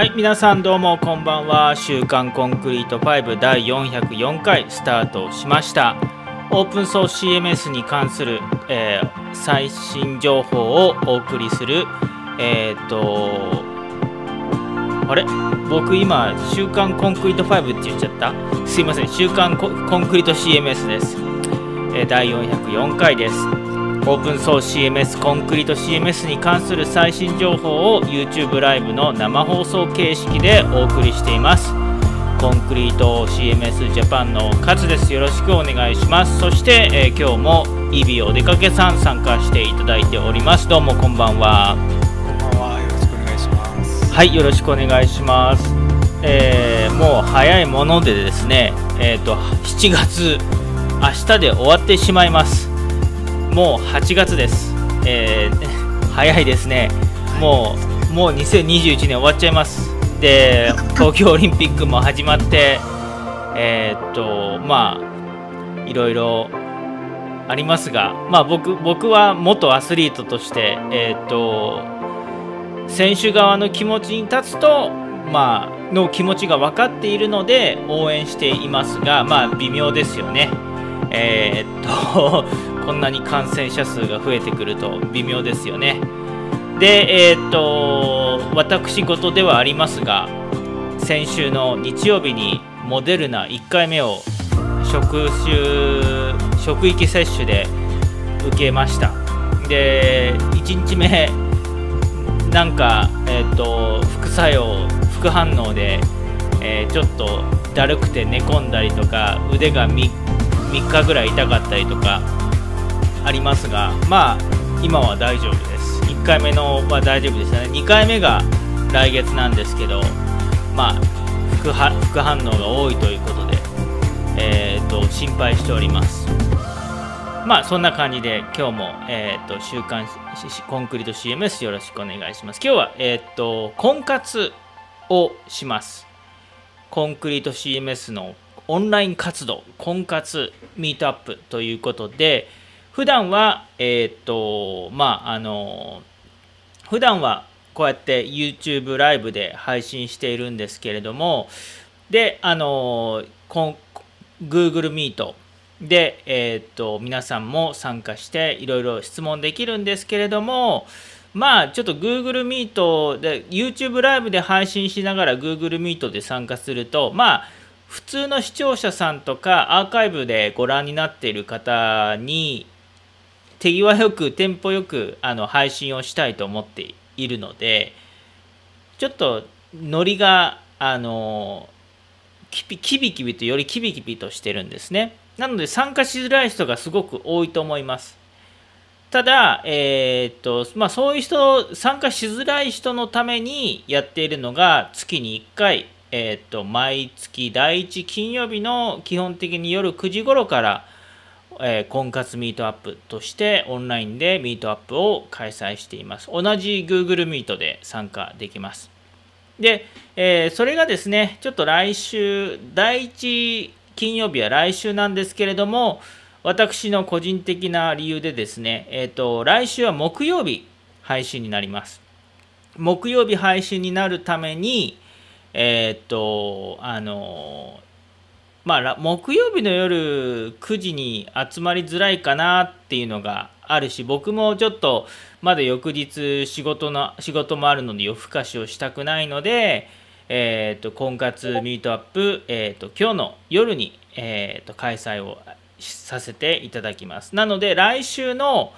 はい皆さんどうもこんばんは「週刊コンクリート5」第404回スタートしました。オープンソース CMS に関する、えー、最新情報をお送りするえっ、とあれ？僕今「週刊コンクリート5」って言っちゃった？すいません「週刊コンクリート CMS」です、えー、第404回です。オープンソース CMS コンクリート CMS に関する最新情報を YouTube ライブの生放送形式でお送りしています。コンクリート CMS ジャパンの勝です。よろしくお願いします。そして、えー、今日もイビお出かけさん参加していただいております。どうもこんばんは。こんばんは。よろしくお願いします。はいよろしくお願いします。えー、もう早いものでですねえっ、ー、と7月明日で終わってしまいますもう8月です、えー、早いですね、もうもう2021年終わっちゃいます、で 東京オリンピックも始まって、えー、っとまあいろいろありますが、まあ僕、僕は元アスリートとして、えー、っと選手側の気持ちに立つと、まあの気持ちが分かっているので応援していますが、まあ微妙ですよね。えー、っと こんなに感染者数が増えてくると微妙ですよね。で、えー、っと私事ではありますが先週の日曜日にモデルナ1回目を職種職域接種で受けましたで1日目なんか、えー、っと副作用副反応で、えー、ちょっとだるくて寝込んだりとか腕が 3, 3日ぐらい痛かったりとかありますがまあ今は大丈夫です。1回目のは大丈夫でしたね。2回目が来月なんですけどまあ副副反応が多いということで、えーと、心配しております。まあそんな感じで今日も、えーと、週刊コンクリート CMS よろしくお願いします。今日は、えっ、ー、と婚活をします。コンクリート CMS のオンライン活動婚活ミートアップということで、普段は、えっ、と、まあ、あの、普段はこうやって YouTube ライブで配信しているんですけれども、で、あの、Google Meet で、えっ、と、皆さんも参加していろいろ質問できるんですけれども、まあちょっと Google Meet で YouTube ライブで配信しながら Google Meet で参加するとまあ普通の視聴者さんとかアーカイブでご覧になっている方に手際よくテンポよくあの配信をしたいと思っているのでちょっとノリがあのキビキビキビとよりキビキビとしてるんですね。なので参加しづらい人がすごく多いと思います。ただ、えー、っとまあ、そういう人参加しづらい人のためにやっているのが月に1回、えー、と毎月第1金曜日の基本的に夜9時頃からえー、婚活ミートアップとしてオンラインでミートアップを開催しています。同じ Google Meet で参加できます。で、えー、それがですね、ちょっと来週、第1金曜日は来週なんですけれども、私の個人的な理由でですね、えっ、ー、と、来週は木曜日配信になります。木曜日配信になるために、えっ、と、あのまあ、木曜日の夜9時に集まりづらいかなっていうのがあるし僕もちょっとまだ翌日仕事の仕事もあるので夜更かしをしたくないので、えーと、婚活ミートアップ、えーと、今日の夜に、えーと、開催をさせていただきます。なので来週の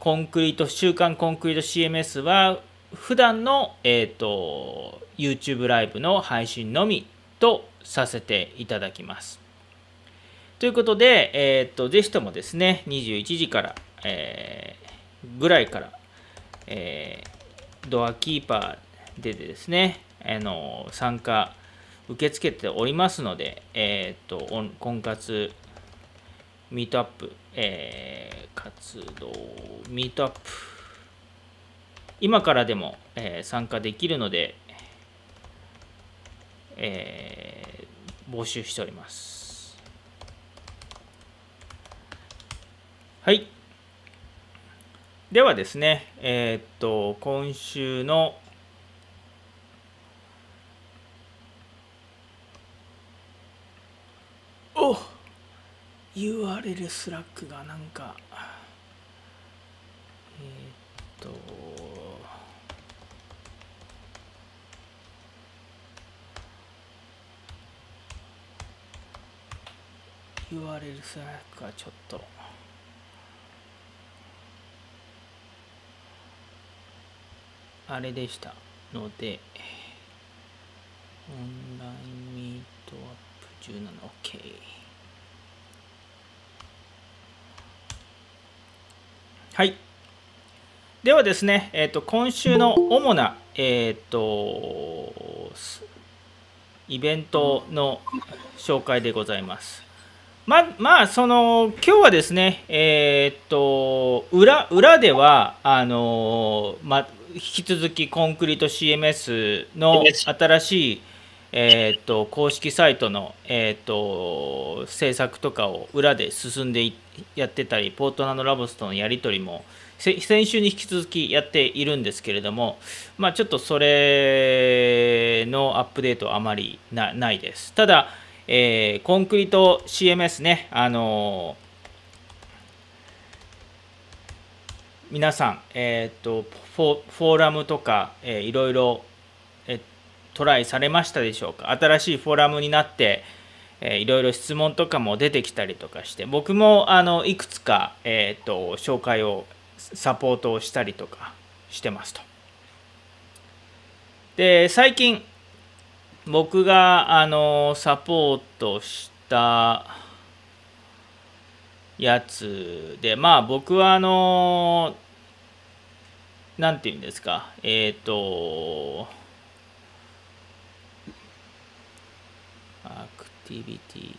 コンクリート週刊コンクリート CMS は普段の、えー、と YouTube ライブの配信のみとさせていただきます。ということで、えー、っとぜひともですね、21時から、えー、ぐらいから、えー、ドアキーパーでですね、あの参加受け付けておりますので、えー、っと婚活ミートアップ、えー、活動ミートアップ今からでも、えー、参加できるので、えー、募集しております。はい。ではですね、えー、っと、今週のお URL スラックがなんかえー、っと URL スラックはちょっと。あれでしたのでオンラインミートアップ 17OK はい。ではですね、えーと、今週の主な、えーと、イベントの紹介でございます。ままあ、その今日はですね、えっ、ー、と裏裏ではあのま引き続きコンクリート CMS の新しい、えーと、公式サイトの、えーと、制作とかを裏で進んでやってたりポートナンドラボスとのやり取りも先週に引き続きやっているんですけれども、まあ、ちょっとそれのアップデートはあまりないです。ただ、えー、コンクリート CMS ね、あのー、皆さん、えーと、フォフォーラムとか、えー、いろいろ、えトライされましたでしょうか？新しいフォーラムになって、えー、いろいろ質問とかも出てきたりとかして僕もあのいくつか、えーと紹介をサポートをしたりとかしてますと。で最近僕があのサポートしたやつでまあ僕はあの何て言うんですかえっ、ー、とアクティビティ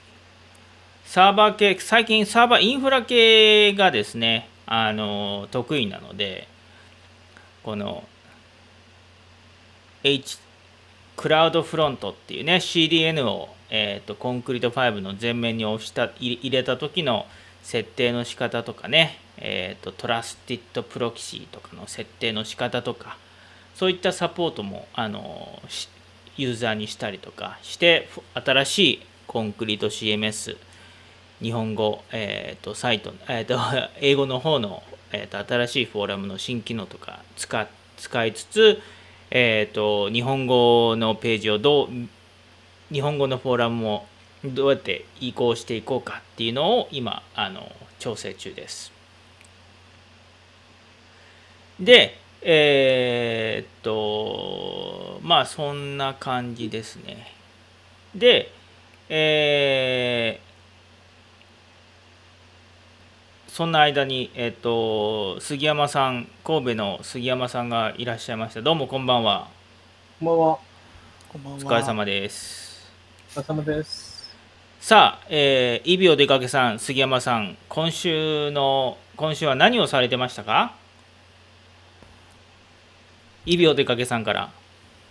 サーバー系最近サーバーインフラ系がですねあの得意なのでこの H クラウドフロントっていうね CDN を、えーと、コンクリート5の前面に押した入れた時の設定の仕方とかね、えーと、 trusted proxy とかの設定の仕方とかそういったサポートもあのユーザーにしたりとかして新しいコンクリート CMS 日本語、えーと、サイト、えーと、英語の方の、えーと、新しいフォーラムの新機能とか使使いつつ、えー、と日本語のページをどう日本語のフォーラムもどうやって移行していこうかっていうのを今あの調整中です。で、えー、っと、まあそんな感じですね。で、えー、そんな間に、えっ、と、杉山さん、神戸の杉山さんがいらっしゃいました。どうもこんばんは。こんばんは。こんばんは。お疲れ様です。お疲れ様です。さあ、えー、イビオ出かけさん、杉山さん、今週の、今週は何をされてましたか？イビオ出かけさんから。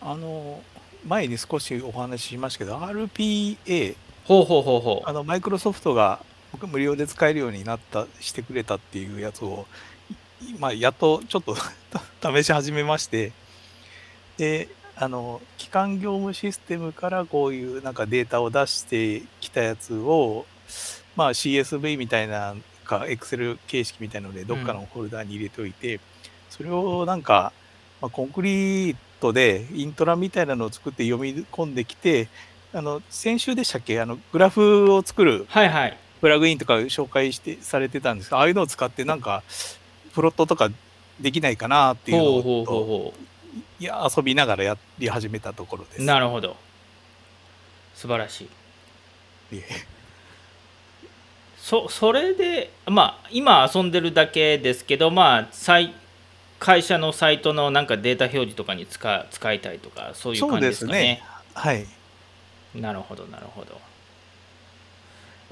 あの、前に少しお話ししましたけど、RPA、ほうほうほうほう。あの、マイクロソフトが僕無料で使えるようになったしてくれたっていうやつを、まあ、やっとちょっと 試し始めましてであの基幹業務システムからこういうなんかデータを出してきたやつを、まあ、CSV みたいなか Excel 形式みたいなのでどっかのフォルダに入れておいて、うん、それをなんか、まあ、コンクリートでイントラみたいなのを作って読み込んできてあの先週でしたっけ？あのグラフを作る、はいはい、プラグインとか紹介してされてたんですけど、ああいうのを使ってなんか、プロットとかできないかなっていうのをいや遊びながらやり始めたところです。なるほど。素晴らしい。いそそれで、まあ、今遊んでるだけですけど、まあ、会社のサイトのなんかデータ表示とかに使使いたいとか、そういう感じですかね。ねはい。なるほど、なるほど。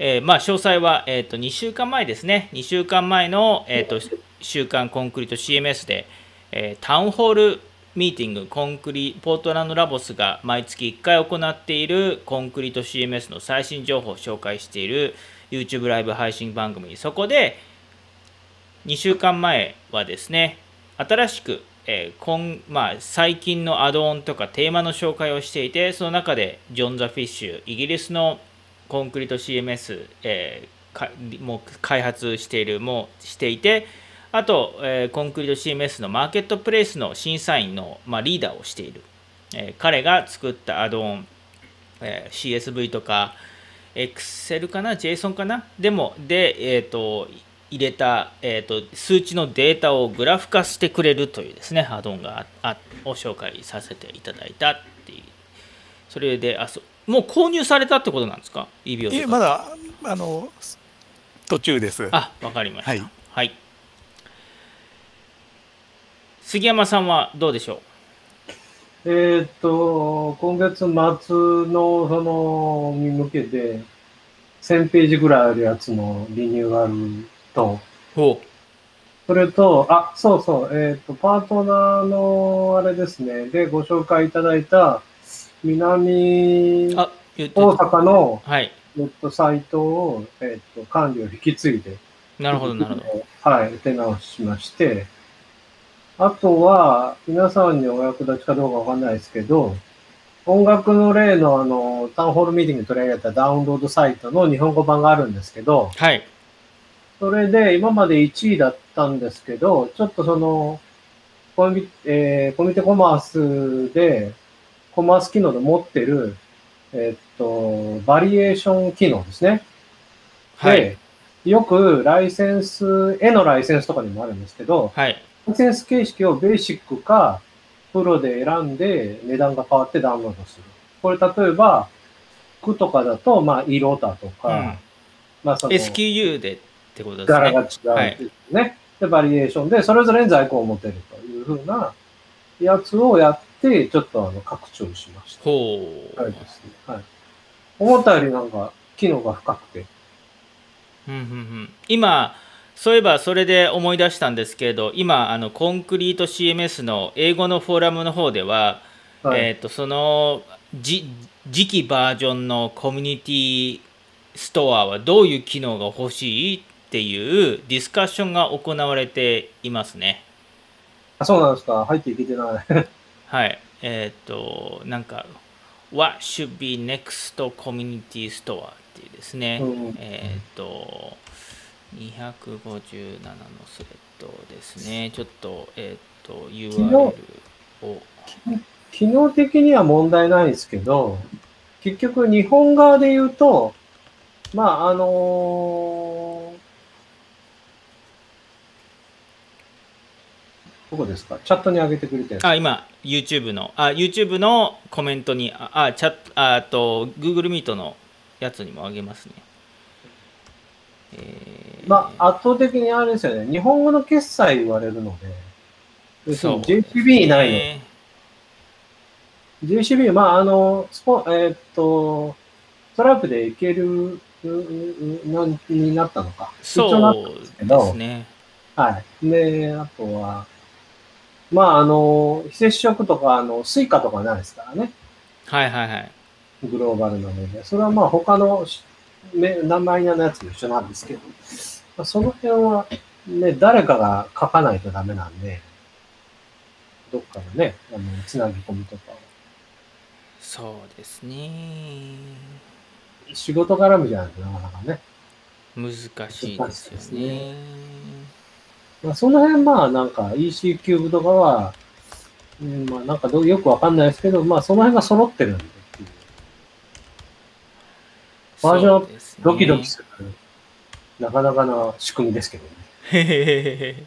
えー、まあ、詳細は、えー、と2週間前ですね、2週間前の、えーと、週刊コンクリート CMS で、えー、タウンホールミーティング、コンクリポートランドラボスが毎月1回行っているコンクリート CMS の最新情報を紹介している YouTube ライブ配信番組、そこで2週間前はですね、新しく、えー今まあ、最近のアドオンとかテーマの紹介をしていて、その中でジョン・ザ・フィッシュ、イギリスのコンクリート CMS、えかもう開発しているもしていてあと、えーコンクリート CMS のマーケットプレイスの審査員の、まあ、リーダーをしている、えー彼が作ったアドオン、えー CSV とか Excel かな？JSON かな？でもで、えー、と入れた、えー、と数値のデータをグラフ化してくれるというですねアドオンがああを紹介させていただいたっていう。それであそもう購入されたってことなんですか？とか。えまだあの途中です。あわかりました。はい。はい、杉山さんはどうでしょえーっと、今月末のそのに向けて、1000ページぐらいあるやつのリニューアルと、う。ほそれと、あ、そうそう、えーっと、パートナーのあれですね、でご紹介いただいた、南うあ言って大阪の、はい。えっと、サイトを、えっと、管理を引き継いで、なるほどなるほど。はい、手直ししまして、あとは、皆さんにお役立ちかどうかわかんないですけど、音楽の例のあの、タウンホールミーティングに取り上げたダウンロードサイトの日本語版があるんですけど、はい。それで今まで1位だったんですけど、ちょっとその、コミ,、えーコミュニティコマースで、コマース機能で持ってる、えっと、バリエーション機能ですね。はいで、よくライセンス、絵のライセンスとかにもあるんですけど、はいライセンス形式をベーシックかプロで選んで値段が変わってダウンロードする。これ例えば、服とかだと、まあ、色だとか、うんまあ、その、SQU でってことですね柄が違うっていうね。で、バリエーションで、それぞれに在庫を持てるというふうなやつをやって、ちょっとあの、拡張しました。ほう、はいですね。はい。思ったよりなんか、機能が深くて。うんうんうん今そういえばそれで思い出したんですけれど今あのコンクリート CMS の英語のフォーラムの方では、はい。えー、とそのじ次期バージョンのコミュニティストアはどういう機能が欲しいっていうディスカッションが行われていますね。あそうなんですか。入っていけてない。はい。えっ、と、なんか、What should be next community store っていうですね、うんえっ、と、257のスレッドですね。ちょっと、えっ、と、URL を。機能的には問題ないですけど、結局日本側で言うと、まあ、あのどこですか？チャットに上げてくれてるあ、今、YouTube の、あ、YouTube のコメントに、あ、あチャット、ああと、Google Meet のやつにもあげますね。えーまあ、圧倒的にあれですよね。日本語の決済言われるので、要するにそう JCB ないの。ね JCB、まあ、あの、スポ、えーっと、ストライプでいける、ううなんになったのか。そうですね。はい。で、あとは、まあ、あの、非接触とか、あの、スイカとかないですからね。はいはいはい。グローバルなので。それはまあ、他のしめ名前のやつと一緒なんですけど、まあ、その辺は、ね、誰かが書かないとダメなんで、どっかのね、あの、つなぎ込みとかを。そうですね。仕事絡みじゃないとなかなかね。難しいですよね。まあ、その辺、まあ、なんか EC キューブとかは、うん、まあ、なんかどうよくわかんないですけど、まあ、その辺が揃ってるんでっていう。バージョンドキドキする、なかなかな仕組みですけどね。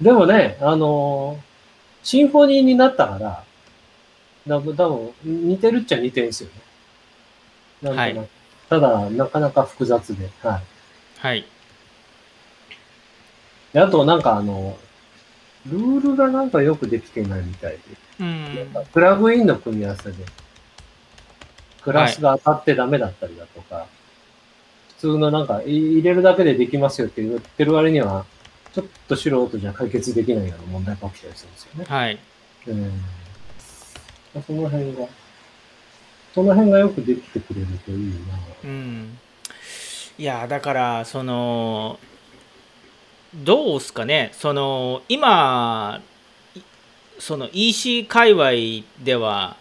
でもね、あのーシンフォニーになったから、なんか多分似てるっちゃ似てるんですよね。なんとなくはいただ、なかなか複雑で。はい。はい。であと、なんかあの、ルールがなんかよくできてないみたいで。うん。プラグインの組み合わせで、クラスが当たってダメだったりだとか、普通のなんかい入れるだけでできますよって言ってる割には、ちょっと素人じゃ解決できないような問題が起きたりするんですよね。はい。うん。その辺が、その辺がよくできてくれるといいな。うん。いや、だから、その、どうすかね、その、今、いその EC 界隈では、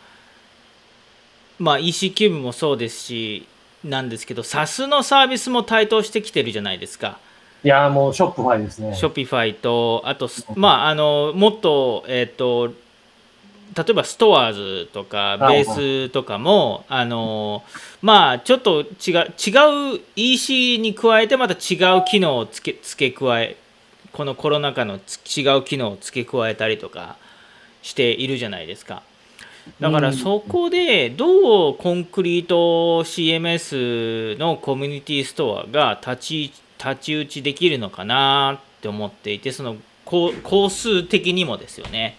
まあ EC キューブもそうですし、なんですけど、 SaaS のサービスも台頭してきてるじゃないですか。いやーもう Shopify ですね。ショピファイと、あと、すまあ、あの、もっと、えっ、と、例えば STORES とかはいベースとかも、あのまあちょっと違う違う EC に加えてまた違う機能を付け付け加えこのコロナ禍のつ違う機能を付け加えたりとかしているじゃないですか。だからうん。そこでどうコンクリート CMS のコミュニティストアが立ち立ち打ちできるのかなって思っていてその工工数的にもですよね。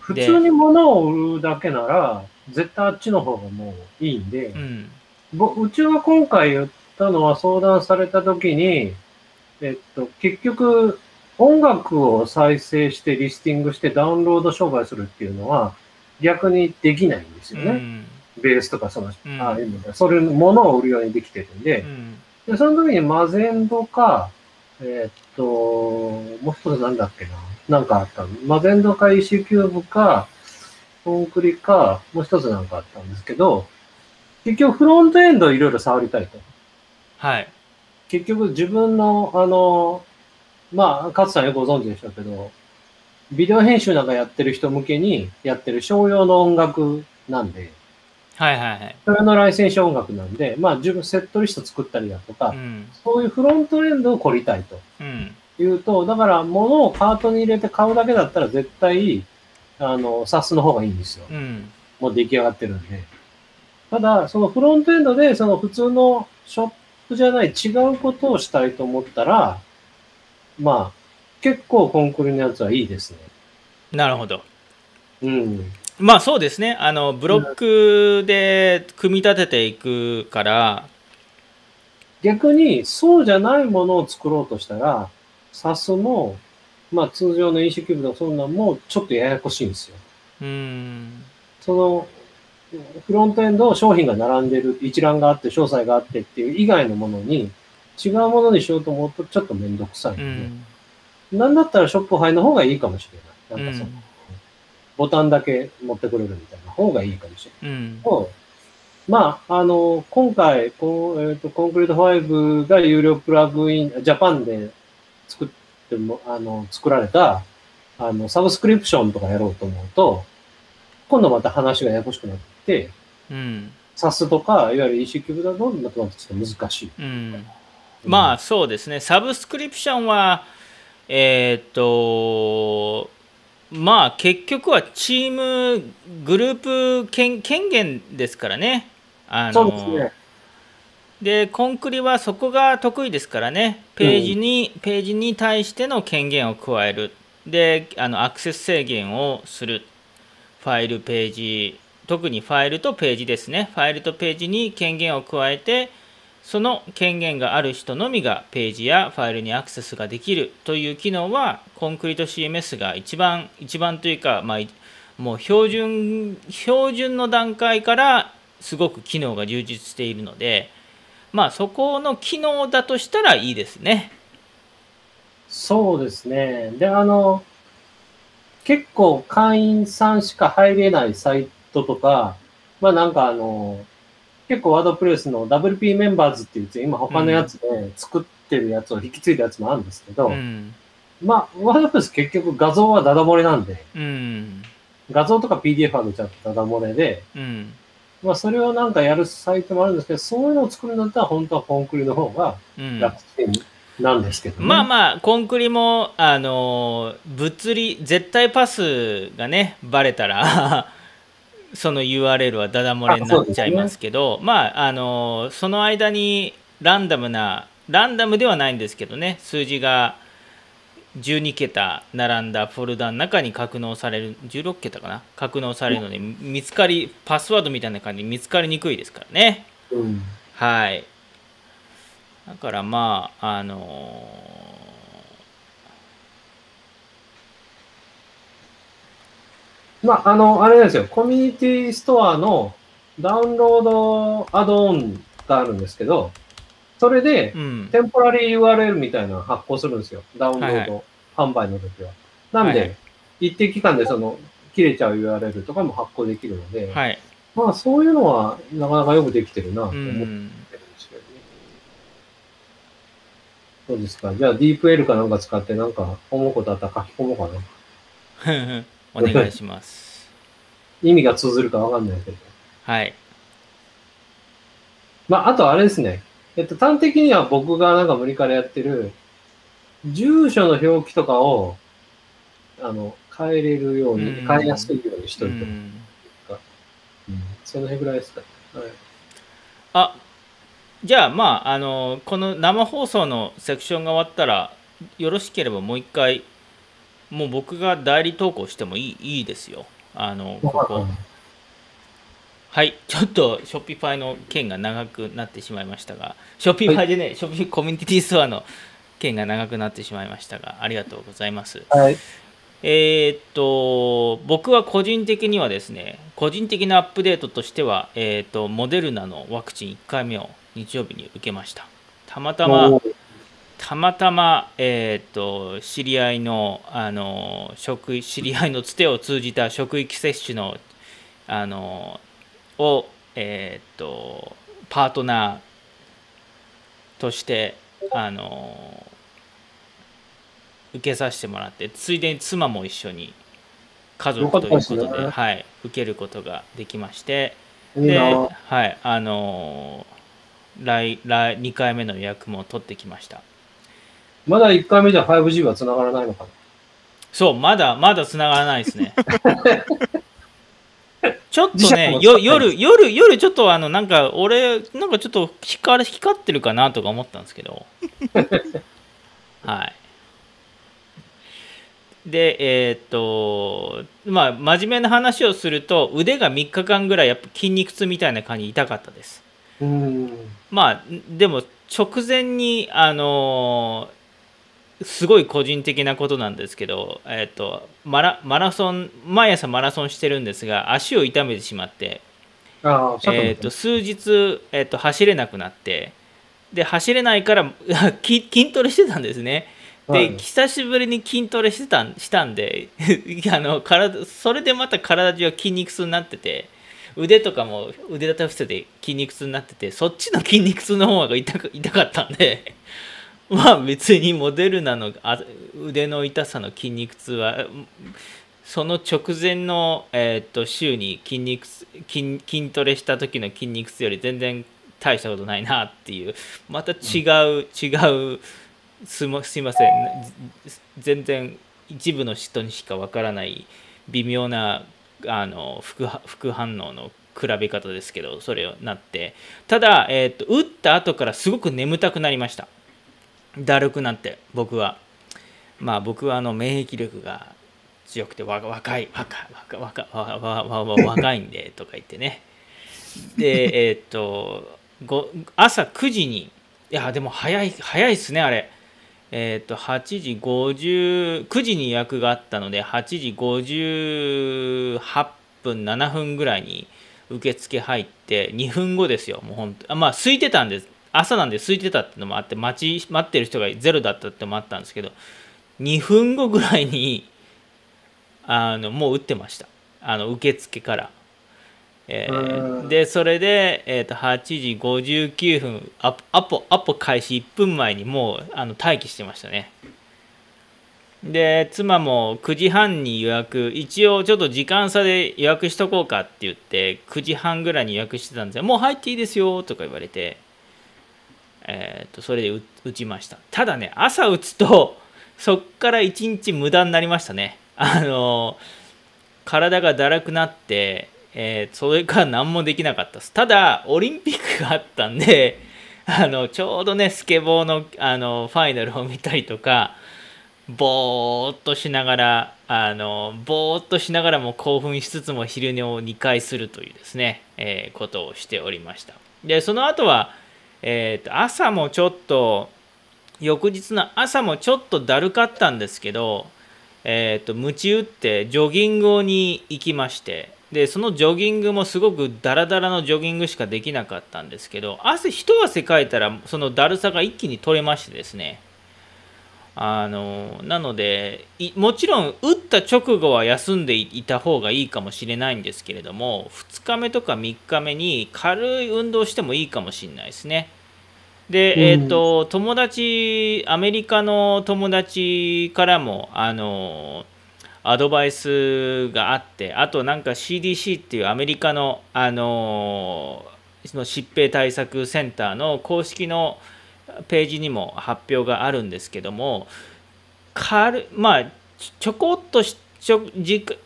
普通に物を売るだけなら、絶対あっちの方がもういいんでう、ん。ぼうちが今回言ったのは相談された時に、えっと、結局、音楽を再生してリスティングしてダウンロード商売するっていうのは逆にできないんですよね。うんベースとかその、うんああいうので、それ、物を売るようにできてるんで、うんで、その時にマゼンドか、えーっと、もう一つなんだっけな。なんかあったの。マゼンドか EC キューブか、コンクリか、もう一つなんかあったんですけど、結局フロントエンドをいろいろ触りたいと。はい結局自分の、あの、まあ、勝さんよくご存知でしょうけど、ビデオ編集なんかやってる人向けにやってる商用の音楽なんで、はいはいはい。それのライセンス音楽なんで、まあ自分セットリスト作ったりだとか、うんそういうフロントエンドを凝りたいとうんいうと、だから物をカートに入れて買うだけだったら絶対、あの、サスの方がいいんですよ。うんもう出来上がってるんで。ただ、そのフロントエンドで、その普通のショップじゃない違うことをしたいと思ったら、まあ、結構コンクリのやつはいいですね。なるほど。うん。まあそうですね。あのブロックで組み立てていくから、逆に、そうじゃないものを作ろうとしたら、サスも、まあ通常の EC キューブとかそんなんもちょっとややこしいんですよ。うんその、フロントエンド商品が並んでる、一覧があって、詳細があってっていう以外のものに、違うものにしようと思うとちょっとめんどくさいんうで、んなんだったらショップハイの方がいいかもしれない。なんかその、うんボタンだけ持ってくれるみたいな方がいいかもしれない。うんとまあ、あの、今回、こうえっ、と、コンクリート5が有料プラグイン、ジャパンで作っても、あの、作られた、あの、サブスクリプションとかやろうと思うと、今度また話がややこしくなって、うん SaaS とか、いわゆる EC キューブだと、またちょっと難しい。うんまあそうですね。サブスクリプションはえーっとまあ結局はチームグループ権権限ですからね。あのそうですね。でコンクリはそこが得意ですからねページに、ページに対しての権限を加えるであのアクセス制限をするファイルページ特にファイルとページですねファイルとページに権限を加えてその権限がある人のみがページやファイルにアクセスができるという機能はコンクリート CMS が一番一番というか、まあ、もう標準標準の段階からすごく機能が充実しているのでまあそこの機能だとしたらいいですね。そうですね。で、あの、結構会員さんしか入れないサイトとか、まあなんかあの、結構ワードプレスの WP メンバーズって言って、今他のやつで作ってるやつを引き継いだやつもあるんですけど、うん。まあワードプレス結局画像はダダ漏れなんで、うん。画像とか PDF 上げちゃダダ漏れで、うん。まあそれをなんかやるサイトもあるんですけど、そういうのを作るんだったら本当はコンクリの方がうん。楽ちんなんですけどね。まあまあコンクリもあの物理絶対パスがねバレたらその URL はダダ漏れになっちゃいますけどまああのその間にランダムなランダムではないんですけどね数字が12桁並んだフォルダの中に格納される16桁かな？格納されるので見つかりパスワードみたいな感じで見つかりにくいですからね。うんはい。だからまあ、あのまあ、あの、あれですよ、コミュニティストアのダウンロードアドオンがあるんですけど、それで。テンポラリー URL みたいなの発行するんですよ。ダウンローはいド販売の時は。なんで、一定期間でその、切れちゃう URL とかも発行できるので、はい。まあ、そういうのはなかなかよくできてるなとう思ってるんん。ですけどね。そうですか？じゃあ、DeepL かなんか使って、なんか思うことあったら書き込もうかな。お願いします。意味が通ずるかわかんないけど。はい。まあ、あとあれですね。えっと、端的には僕がなんか無理からやってる、住所の表記とかを、あの、変えれるように、うん変えやすいようにしといて、その辺ぐらいですか。はい。あじゃあまああのこの生放送のセクションが終わったらよろしければもう一回もう僕が代理投稿してもいいいいですよ。あのここ。はいちょっとショッピファイの件が長くなってしまいましたが。ショッピファイでね、ショッピコミュニティストアの件が長くなってしまいましたがありがとうございます。はい。えーっと、僕は個人的にはですね、個人的なアップデートとしては、えーっと、モデルナのワクチン1回目を日曜日に受けました。たまたまたまたま、えーっと、知り合いの、あの、職域、知り合いのつてを通じた職域接種の、あの、を、えーっと、パートナーとして、あの、受けさせてもらってついでに妻も一緒に家族ということでね。はい、受けることができましてで、な。はいあのー来来2回目の予約も取ってきましたまだ1回目じゃ 5G は繋がらないのかな？そうまだまだ繋がらないですね。ちょっとねよ夜夜夜ちょっとあのなんか俺なんかちょっと光光ってるかなとか思ったんですけど。はい。でえーっとまあ真面目な話をすると腕が3日間ぐらいやっぱ筋肉痛みたいな感じ痛かったです。まあでも直前にあのすごい個人的なことなんですけど、えっとマラマラソン毎朝マラソンしてるんですが足を痛めてしまって、あえっと数日、えっと走れなくなってで走れないから 筋筋トレしてたんですね。で、はい久しぶりに筋トレしてたんしたんで あの体それでまた体中は筋肉痛になってて腕とかも腕立て伏せで筋肉痛になっててそっちの筋肉痛の方が痛く痛かったんでまあ別にモデルナのあ腕の痛さの筋肉痛はその直前の、えーっと週に筋肉痛筋筋トレした時の筋肉痛より全然大したことないなっていう。また違う、違うすいますいません。ぜ全然一部の人にしかわからない微妙なあの副反応の比べ方ですけどそれをなって。ただ、えーっと打った後からすごく眠たくなりましただるくなって僕は。まあ僕はあの免疫力が強くて若い若い若若若いんで とか言ってね。でえっと朝9時にいやでも早い早いっすねあれ。えっ、と8時50 9時に予約があったので8時58分7分ぐらいに受付入って2分後ですよもう本当。あまあ空いてたんです。朝なんで空いてたってのもあって待ち待ってる人がゼロだったってのもあったんですけど2分後ぐらいにあのもう打ってました。あの受付から、えーうん。でそれで、えー、と8時59分アポアポアポ開始1分前にもうあの待機してましたね。で妻も9時半に予約。一応ちょっと時間差で予約しとこうかって言って9時半ぐらいに予約してたんですよ。もう入っていいですよとか言われてえー、とそれで打ちました。ただね朝打つと そっから1日無駄になりましたね。あの体がだらくなって、えーそれから何もできなかったです。ただオリンピックがあったんで あのちょうどねスケボーのあのファイナルを見たりとかぼーっとしながらあのぼーっとしながらも興奮しつつも昼寝を2回するというですね、えーことをしておりました。でその後は、えーと朝もちょっと翌日の朝もちょっとだるかったんですけどえー、と鞭打ってジョギングに行きましてでそのジョギングもすごくダラダラのジョギングしかできなかったんですけど汗一汗かいたらそのだるさが一気に取れましてですね。あのなのでもちろん打った直後は休んでいた方がいいかもしれないんですけれども2日目とか3日目に軽い運動してもいいかもしれないですね。で、えーと、友達アメリカの友達からもあのアドバイスがあってあとなんか CDC っていうアメリカのあのその疾病対策センターの公式のページにも発表があるんですけども軽まあちょこっとしちょ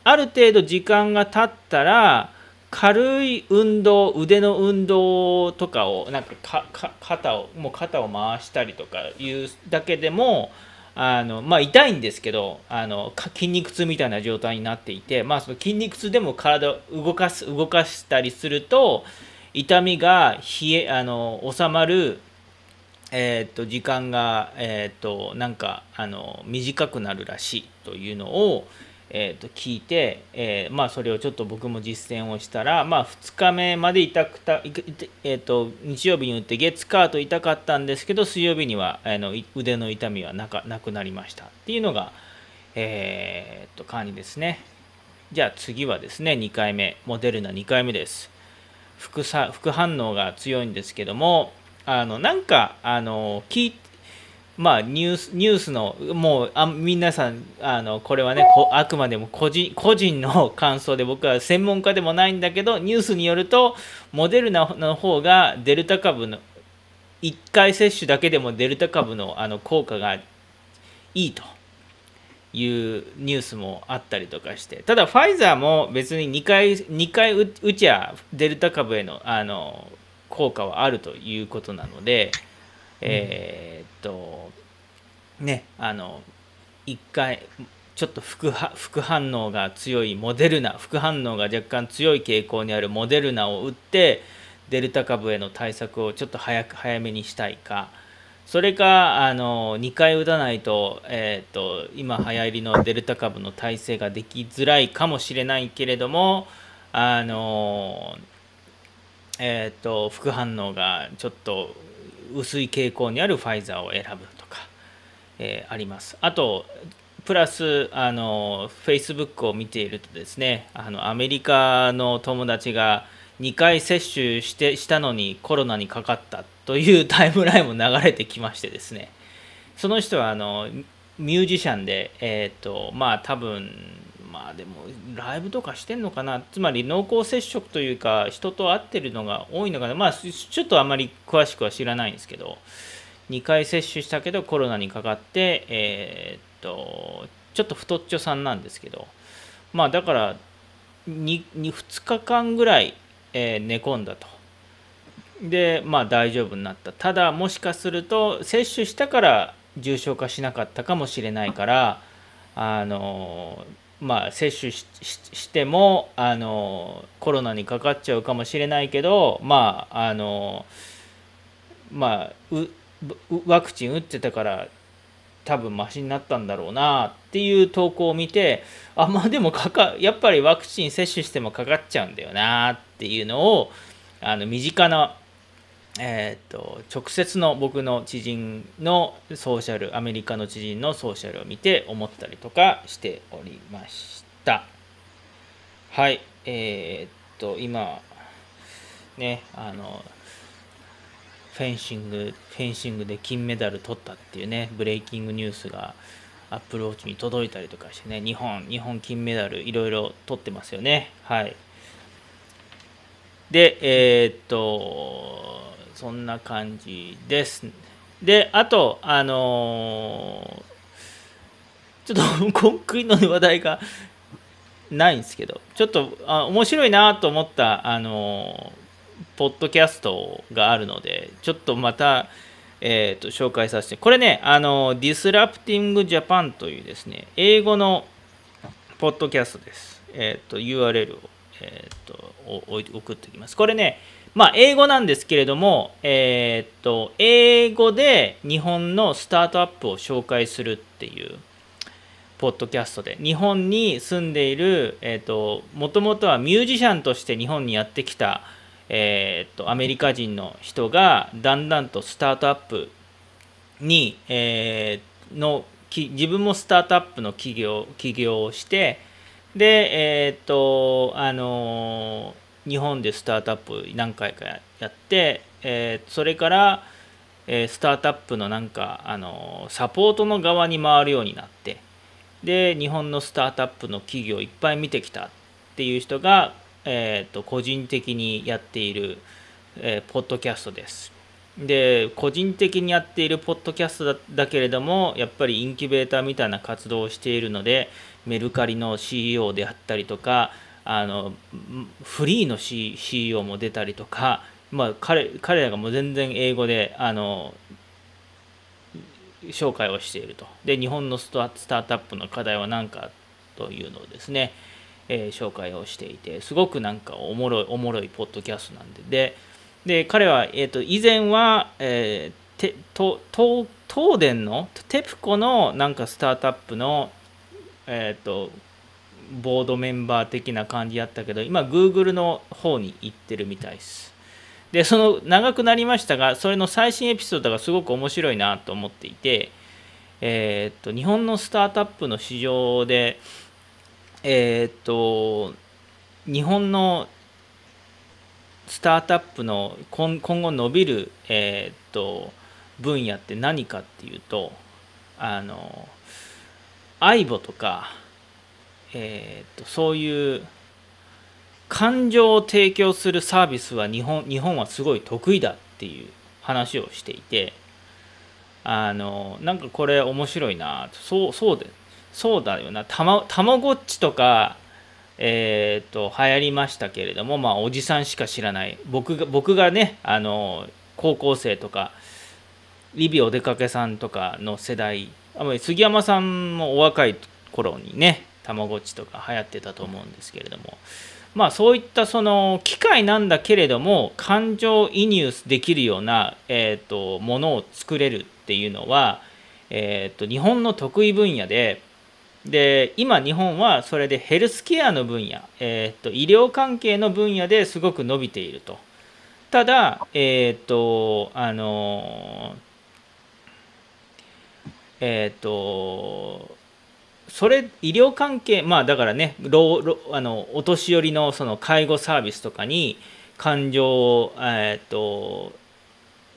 ある程度時間が経ったら軽い運動腕の運動とかをなんか肩をもう肩を回したりとかいうだけでもあのまあ、痛いんですけどあの筋肉痛みたいな状態になっていて、まあ、その筋肉痛でも体を動かす動かしたりすると痛みが冷えあの収まるえー、と時間が、えー、となんかあの短くなるらしいというのを、えー、と聞いて、えー、まあ、それをちょっと僕も実践をしたら、まあ、2日目まで痛くた、えー、と日曜日に打って月火と痛かったんですけど水曜日にはあの腕の痛みはなかなくなりましたっていうのが、えー、と管理ですね。じゃあ次はですね2回目モデルナ2回目です。副副反応が強いんですけどもあのなんかあの聞まあニュースニュースのもうあ皆さんあのこれはねこあくまでも個人個人の感想で僕は専門家でもないんだけどニュースによるとモデルナの方がデルタ株の1回接種だけでもデルタ株のあの効果がいいと。いうニュースもあったりとかして。ただファイザーも別に2回 ,2 回打ちゃデルタ株へのあの効果はあるということなので、えー、っとねあの1回ちょっと副副反応が強いモデルナ副反応が若干強い傾向にあるモデルナを打ってデルタ株への対策をちょっと早く早めにしたいか。それかあの2回打たないと,、えーと、と今流行りのデルタ株の耐性ができづらいかもしれないけれどもあのえーと、副反応がちょっと薄い傾向にあるファイザーを選ぶとか、えー、あります。あとプラスあの Facebook を見ているとですねあのアメリカの友達が2回接種してしたのにコロナにかかったという タイムラインも流れてきましてですねその人はあのミュージシャンで、えーとまあ多分まあでもライブとかしてんのかな？つまり濃厚接触というか人と会ってるのが多いのかな？まあちょっとあまり詳しくは知らないんですけど。2回接種したけどコロナにかかってえー、っとちょっと太っちょさんなんですけど。まあだから 2, 2, 日間ぐらい、えー、寝込んだと。でまあ大丈夫になった。ただもしかすると接種したから重症化しなかったかもしれないからあのまあ、接種してもあのコロナにかかっちゃうかもしれないけど、まああのまあ、ワクチン打ってたから多分マシになったんだろうなっていう投稿を見てあまあでもかかやっぱりワクチン接種してもかかっちゃうんだよなっていうのをあの身近なえーと、直接の僕の知人のソーシャルアメリカの知人のソーシャルを見て思ったりとかしておりました。はいえー、っと今ねあのフェンシングフェンシングで金メダル取ったっていうねブレイキングニュースがアップルウォッチに届いたりとかしてね日本日本金メダルいろいろ取ってますよね。はい。でえー、っとそんな感じです。で、あと、あのー、ちょっとコンクリの話題がないんですけど、ちょっとあ面白いなと思った、あのー、ポッドキャストがあるので、ちょっとまた、えーと、紹介させて、これね、あの、ディスラプティングジャパンというですね、英語のポッドキャストです。えっ、ー、と、URL を、えーと、送っておきます。これね、まあ、英語なんですけれども、えー、っと、英語で日本のスタートアップを紹介するっていう、ポッドキャストで、日本に住んでいる、えー、っと、もともとはミュージシャンとして日本にやってきた、えー、っと、アメリカ人の人が、だんだんとスタートアップに、えー、の自分もスタートアップの企業起業をしてでえっ、とあの日本でスタートアップ何回かやって、えーそれから、えースタートアップのなんかあのサポートの側に回るようになってで日本のスタートアップの企業をいっぱい見てきたっていう人が、えー、と個人的にやっている、えーポッドキャストです。で個人的にやっているポッドキャストだけれどもやっぱりインキュベーターみたいな活動をしているのでメルカリの CEO であったりとかあのフリーの C- CEO も出たりとか、まあ、彼彼らがもう全然英語であの紹介をしていると。で日本のスタートアップの課題は何かというのをですね、えー紹介をしていてすごくなんかおもろいおもろいポッドキャストなんで。でで彼は、えー、と以前は、えーてと東東電のテプコのなんかスタートアップの、えー、とボードメンバー的な感じやったけど今 Google の方に行ってるみたいです。でその長くなりましたがそれの最新エピソードがすごく面白いなと思っていてえーっと日本のスタートアップの市場でえーっと日本のスタートアップの今今後伸びる、えーっと分野って何かっていうとあの AIBO とか、えーっとそういう感情を提供するサービスは日本日本はすごい得意だっていう話をしていてあのなんかこれ面白いなそうそうでそうだよな。たまたまごっちとかえー、と流行りましたけれどもまあおじさんしか知らない。僕が僕がねあの高校生とかリビお出かけさんとかの世代あ杉山さんもお若い頃にねたまごっちとか流行ってたと思うんですけれども。まあそういったその機械なんだけれども感情移入できるような、えー、とものを作れるっていうのは、えー、と日本の得意分野でで今日本はそれでヘルスケアの分野、えー、と医療関係の分野ですごく伸びていると。ただえっ、とあのえっ、とそれ医療関係まあだからね老あのお年寄りのその介護サービスとかに感情をえっ、と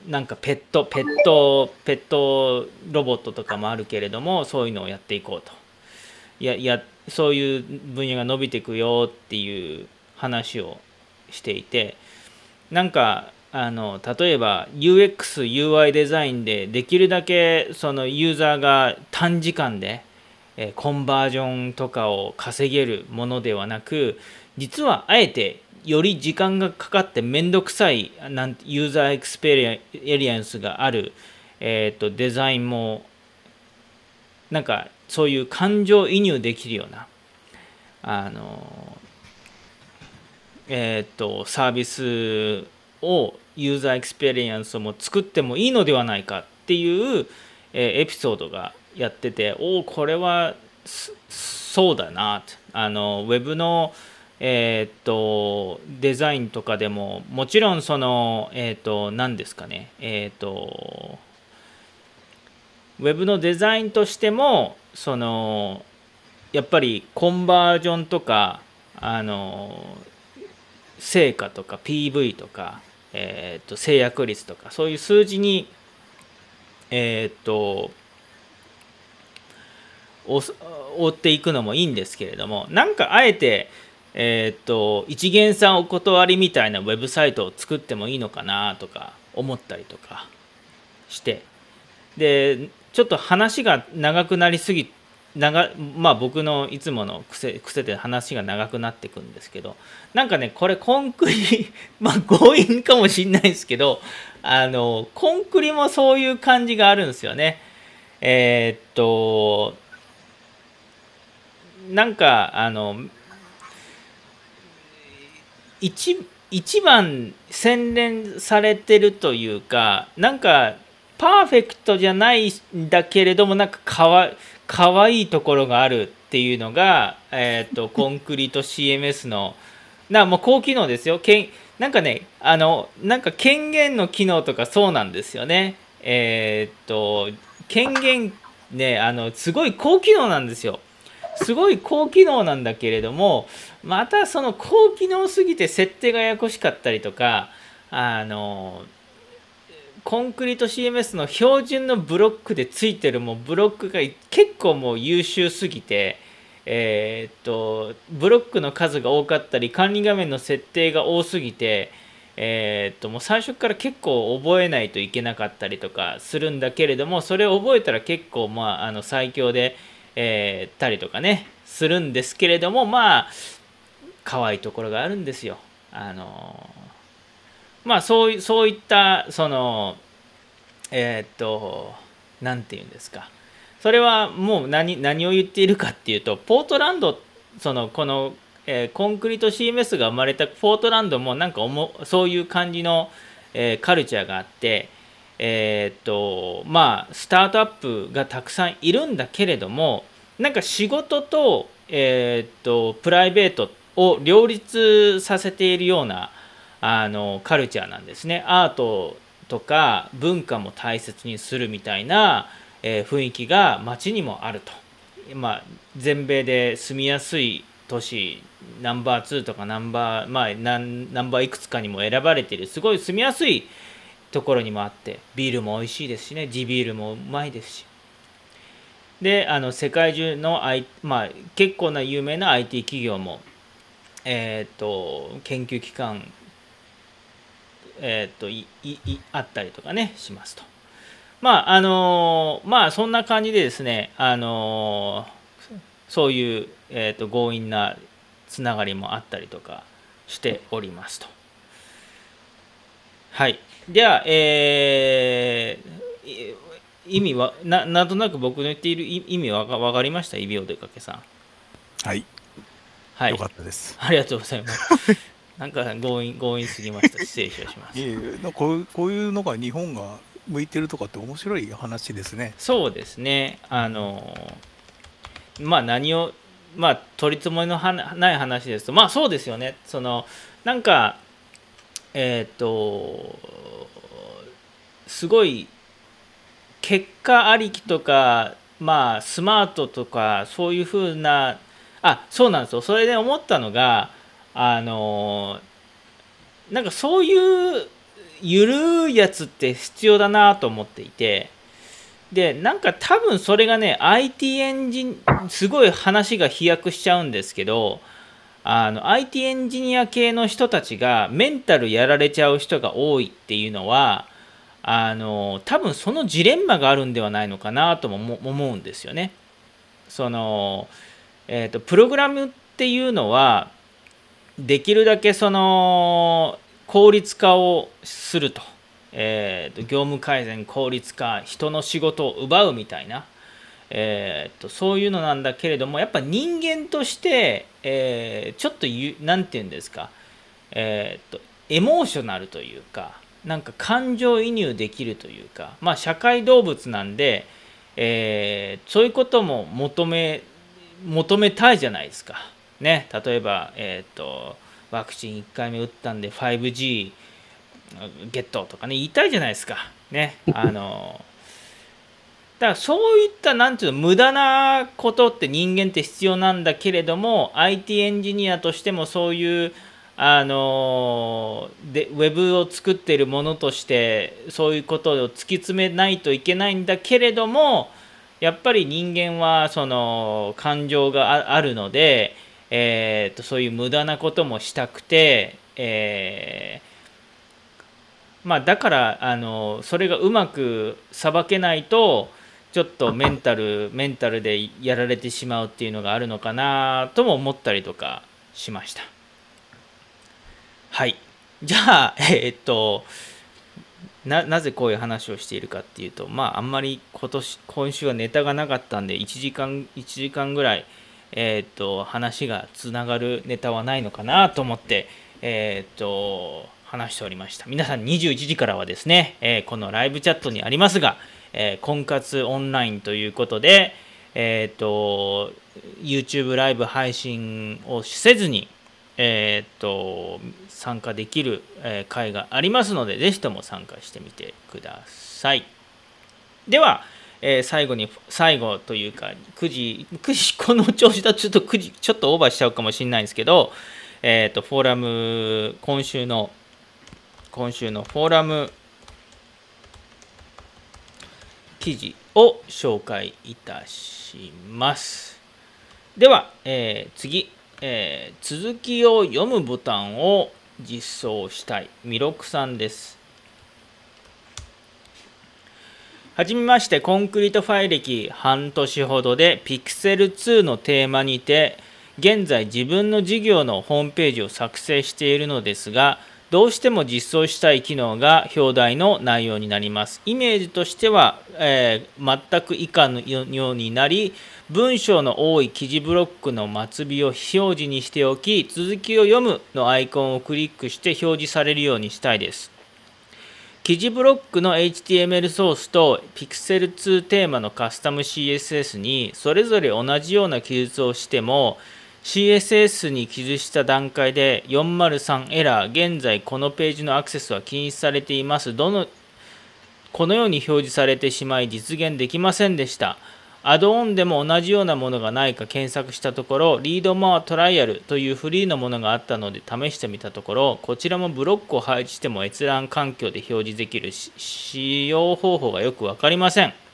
なんかペットペットペットロボットとかもあるけれどもそういうのをやっていこうと。いやいやそういう分野が伸びていくよっていう話をしていてなんかあの例えば UXUI デザインでできるだけそのユーザーが短時間でえコンバージョンとかを稼げるものではなく実はあえてより時間がかかって面倒くさいなんユーザーエクスペリエンスがある、えー、とデザインもなんかそういう感情移入できるようなあのえっ、とサービスをユーザーエクスペリエンスも作ってもいいのではないかっていう、えエピソードがやってておおこれはそうだな。あのウェブのえっ、とデザインとかでももちろんそのえっ、と何ですかね。えっ、とウェブのデザインとしてもそのやっぱりコンバージョンとかあの成果とか PV とか、えー、と制約率とかそういう数字にえっ、と追っていくのもいいんですけれどもなんかあえてえっ、と一元さんお断りみたいなウェブサイトを作ってもいいのかなとか思ったりとかしてでちょっと話が長くなりすぎ長まあ僕のいつもの癖癖で話が長くなってくんですけどなんかねこれコンクリ まあ強引かもしんないですけどあのコンクリもそういう感じがあるんですよね。えーっとなんかあの一一番洗練されてるというかなんかパーフェクトじゃないんだけれどもなんかかわかわいいところがあるっていうのが、えー、と コンクリート CMS のなもう高機能ですよ。けんなんかねあのなんか権限の機能とかそうなんですよね。えっ、と権限ねあのすごい高機能なんですよすごい高機能なんだけれどもまたその高機能すぎて設定がややこしかったりとかあのコンクリート CMS の標準のブロックでついてるもうブロックが結構もう優秀すぎてえー、っとブロックの数が多かったり管理画面の設定が多すぎてえー、っともう最初から結構覚えないといけなかったりとかするんだけれどもそれを覚えたら結構まああの最強で、えー、たりとかねするんですけれどもまあ可愛いところがあるんですよ。あのまあそうそういったそのえー、っと何て言うんですかそれはもう何何を言っているかっていうとポートランドそのこのえー、コンクリート CMS が生まれたポートランドもなんかそういう感じの、えー、カルチャーがあって、えー、っとまあスタートアップがたくさんいるんだけれどもなんか仕事と,、えっとプライベートを両立させているようなあのカルチャーなんですねアートとか文化も大切にするみたいな、え雰囲気が街にもあると。まあ、全米で住みやすい都市ナンバー2とかナンバー、まあ、ナンバーいくつかにも選ばれているすごい住みやすいところにもあってビールも美味しいですしね地ビールもうまいですしであの世界中の、I まあ、結構な有名な IT 企業も、えーと、研究機関、えーと、いいあったりとかねしますと。まああのまあそんな感じでですねあのそういう、えーと強引なつながりもあったりとかしておりますと。はい。では、えー、意味はな、なんとなく僕の言っている意味は分かりました？イビオデかけさん。はい。はい。よかったです。ありがとうございます。なんか強引、強引すぎました。失礼いたします。いえこうこういうのが日本が向いてるとかって面白い話ですね。そうですね。あの、まあ何をまあ取り積もりのない話ですとまあそうですよねそのなんかえっ、ー、とすごい結果ありきとかまあスマートとかそういうふうなあそうなんですよ。それで思ったのがあのなんかそういうゆるいやつって必要だなと思っていてでなんか多分それがね IT エンジンすごい話が飛躍しちゃうんですけどあの IT エンジニア系の人たちがメンタルやられちゃう人が多いっていうのはあの多分そのジレンマがあるんではないのかなとも思うんですよね。そのえーと、プログラムっていうのはできるだけその効率化をすると。えーと、業務改善効率化人の仕事を奪うみたいな、えーと、そういうのなんだけれどもやっぱ人間として、えー、ちょっと何て言うんですか、えーと、とエモーショナルというかなんか感情移入できるというかまあ社会動物なんで、え、そういうことも求め求めたいじゃないですか。ね、例えば、えー、とワクチン1回目打ったんで 5G ゲットとかね言いたいじゃないですかねあのだからそういった何ていうの無駄なことって人間って必要なんだけれども IT エンジニアとしてもそういうあのでウェブを作っているものとしてそういうことを突き詰めないといけないんだけれどもやっぱり人間はその感情があるので、えー、とそういう無駄なこともしたくて、えーまあ、だからあのそれがうまくさばけないとちょっとメンタルメンタルでやられてしまうっていうのがあるのかなとも思ったりとかしました。はい。じゃあ えー、っとななぜこういう話をしているかっていうとまああんまり今年今週はネタがなかったんで1時間1時間ぐらいえー、っと話がつながるネタはないのかなと思ってえー、っと話しておりました。皆さん21時からはですね、え、このライブチャットにありますが、えー、婚活オンラインということで、えっ、と YouTube ライブ配信をせずにえっ、と参加できる、え会がありますのでぜひとも参加してみてください。では、え最後に最後というか9時9時この調子だとちょっと9時ちょっとオーバーしちゃうかもしれないんですけど、えー、とフォーラム今週の今週のフォーラム記事を紹介いたします。では、えー次、えー続きを読むボタンを実装したい。ミロクさんです。はじめまして、 concrete5 歴半年ほどで Pixel 2のテーマにて、現在自分の事業のホームページを作成しているのですが、どうしても実装したい機能が表題の内容になります。イメージとしては、えー全く以下のようになり、文章の多い記事ブロックの末尾を非表示にしておき、続きを読むのアイコンをクリックして表示されるようにしたいです。記事ブロックの HTML ソースと Pixel2 テーマのカスタム CSS にそれぞれ同じような記述をしても CSS に記述した段階で403エラー現在このページのアクセスは禁止されていますどのこのように表示されてしまい実現できませんでしたアドオンでも同じようなものがないか検索したところ、リードモアトライアルというフリーのものがあったので試してみたところ、こちらもブロックを配置しても閲覧環境で表示できる使用方法がよくわかりません。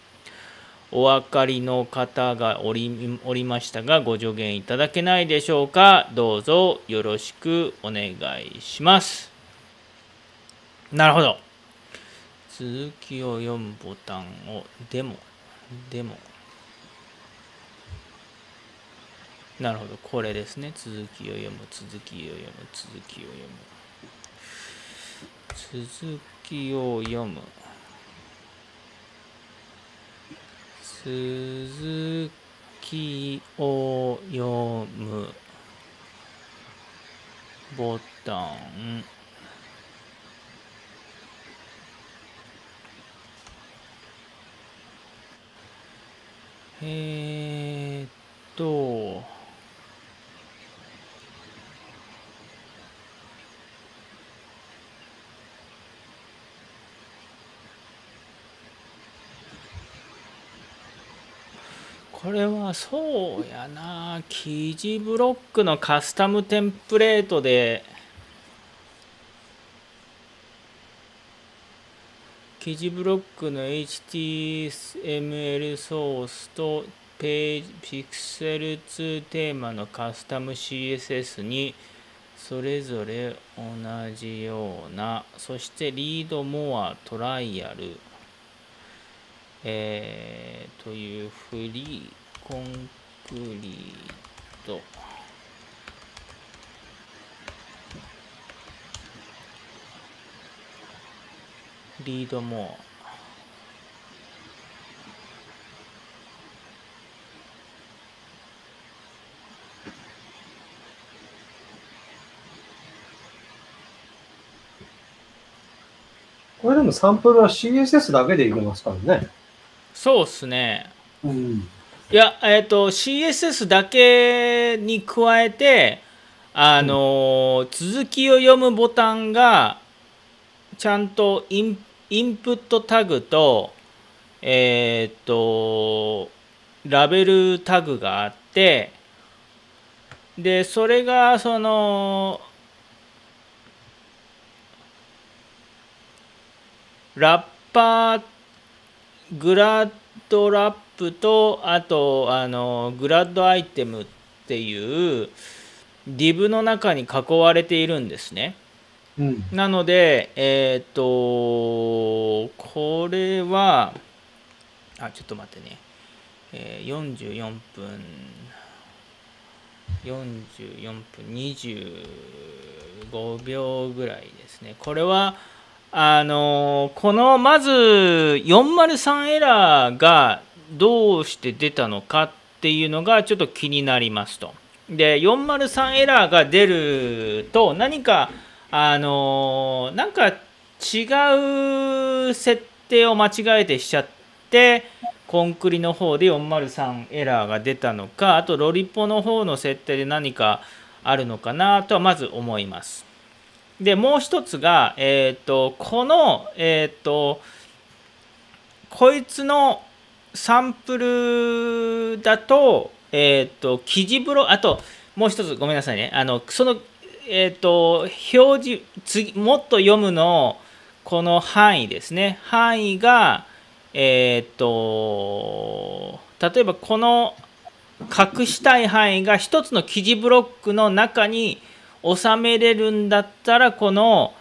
お分かりの方がおりおりましたが、ご助言いただけないでしょうか。どうぞよろしくお願いします。なるほど。続きを読むボタンを、でも、でも、なるほど、これですね。続きを読む、続きを読む、続きを読む。続きを読む。続きを読む。ボタン。えーっと、これはそうやな。記事ブロックのカスタムテンプレートで。記事ブロックの HTML ソースとページ Pixel2 テーマのカスタム CSS にそれぞれ同じような。そしてリードモアトライアル。えー、というフリーコンクリートリードモアこれでもサンプルは CSS だけでいけますからね。そうっすねうん。いや、えっ、と、CSS だけに加えて、あのー続きを読むボタンが、ちゃんとインインプットタグと、えっ、と、ラベルタグがあって、で、それが、その、ラッパー、グラッドラップとあとあのグラッドアイテムっていう div の中に囲われているんですね。うん。なので、えっ、と、これは、あ、ちょっと待ってね、えー44分、44分25秒ぐらいですね。これは、あのこのまず403エラーがどうして出たのかっていうのがちょっと気になりますと。で403エラーが出ると何かあのなんか違う設定を間違えてしちゃってコンクリの方で403エラーが出たのかあとロリポの方の設定で何かあるのかなとはまず思います。でもう一つが、えー、とこの、えー、とこいつのサンプルだと,、えー、と記事ブロあともう一つごめんなさいね。あのその、えー、と表示次もっと読むのこの範囲ですね。範囲がえっ、と例えばこの隠したい範囲が一つの記事ブロックの中に収めれるんだったらこの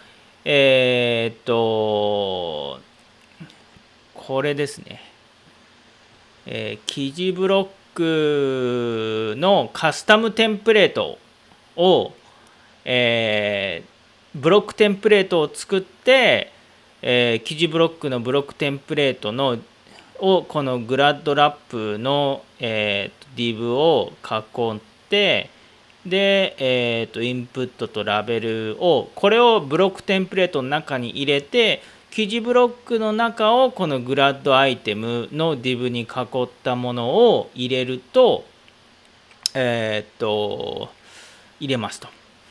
えっ、とこれですね、えー、記事ブロックのカスタムテンプレートを、えー、ブロックテンプレートを作って、えー、記事ブロックのブロックテンプレートのをこのグラッドラップの、えー、div を囲ってで、えーと、インプットとラベルをこれをブロックテンプレートの中に入れて記事ブロックの中をこのグラッドアイテムの div に囲ったものを入れるとえっ、ー、と入れますと。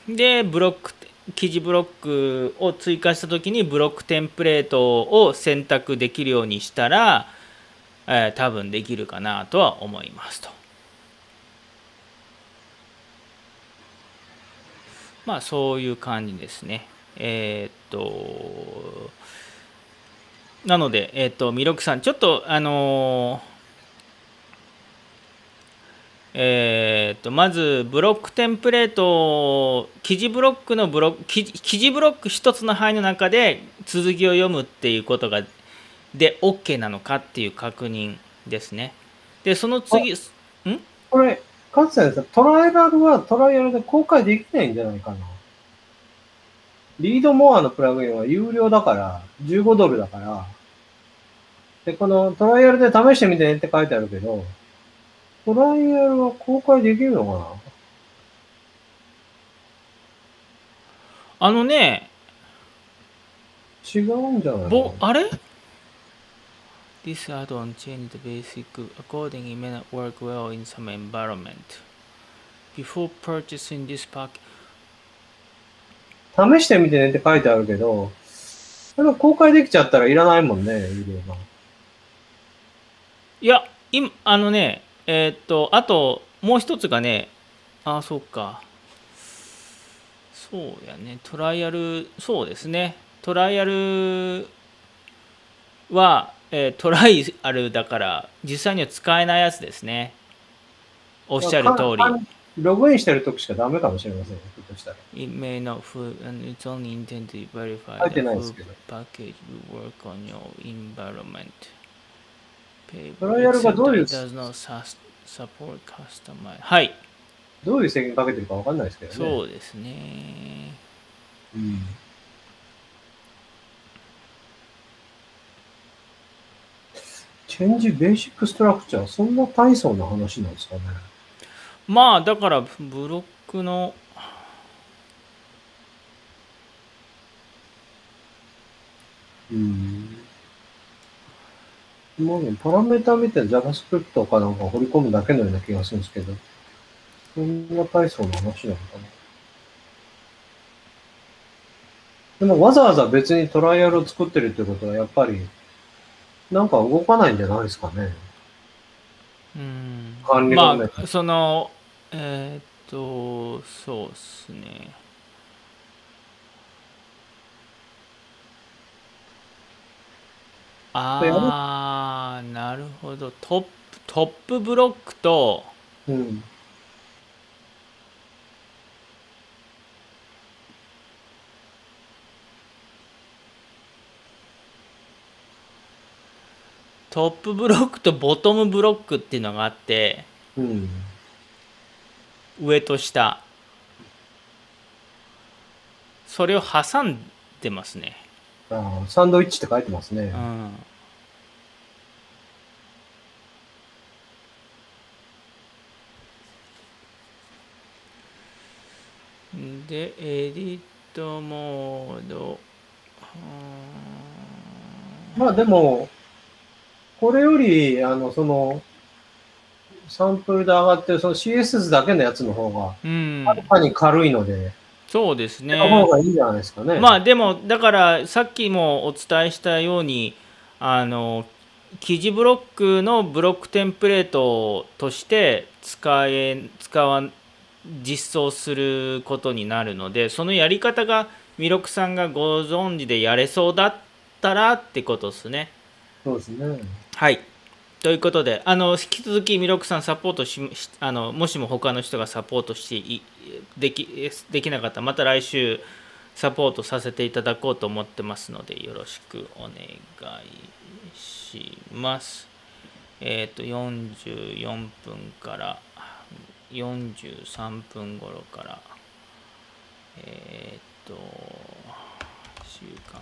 でブロック記事ブロックを追加した時にブロックテンプレートを選択できるようにしたら、えー、多分できるかなとは思いますと。まあそういう感じですね。えー、っと、なので、えー、っと、ミロクさん、ちょっと、あのえー、っと、まず、ブロックテンプレート、記事ブロックのブロック、記事ブロック一つの範囲の中で続きを読むっていうことが、で、OK なのかっていう確認ですね。で、その次、ん？これ、かつてトライアルはトライアルで公開できないんじゃないかな。リードモアのプラグインは有料だから、15ドルだから、で、このトライアルで試してみてねって書いてあるけど、トライアルは公開できるのかな？あのね、違うんじゃないぼあれ？This add-on changed the basic according it may not work well in some environment. Before purchasing this pack 試してみてねって書いてあるけど、それ公開できちゃったらいらないもんね、有料が。いや、今、あのね、えー、っと、あと、もう一つがね、ああ、そうか。そうやね、トライアル、そうですね。トライアルは、えー、トライアルだから、実際には使えないやつですね。おっしゃる通り。ログインしてるときしかダメかもしれません、ね。It may not it's on intend to verify the ジ work on your environment. トライアルはどういう設計かけてわかんないですけどね。そうですね。うんチェンジベーシックストラクチャー、そんな大層な話なんですかね？まあ、だからブロックの、うん。まあ、パラメータ見て JavaScript かなんか掘り込むだけのような気がするんですけど、そんな大層な話なのかな？でもわざわざ別にトライアルを作ってるってことは、やっぱりなんか動かないんじゃないですかね。うん。管理まあ、その、えー、っと、そうっすね。ああ、なるほど。トップ、トップブロックと、うん。トップブロックとボトムブロックっていうのがあって、うん、上と下。それを挟んでますね。あサンドイッチって書いてますね、うん、でエディットモード。まあでもこれより、あの、その、サンプルで上がってるその CSS だけのやつの方が、はるかに軽いので、そうですね。の方がいいんじゃないですかね。まあでも、だからさっきもお伝えしたように、あの、記事ブロックのブロックテンプレートとして使え使わ実装することになるのでそのやり方がミロクさんがご存知でやれそうだったらってことですね。そうですね。はい。ということで、あの引き続きミロクさんサポートしあのもしも他の人がサポートしてできできなかったらまた来週サポートさせていただこうと思ってますのでよろしくお願いします。えっ、ー、と44分から43分頃からえっ、ー、と週間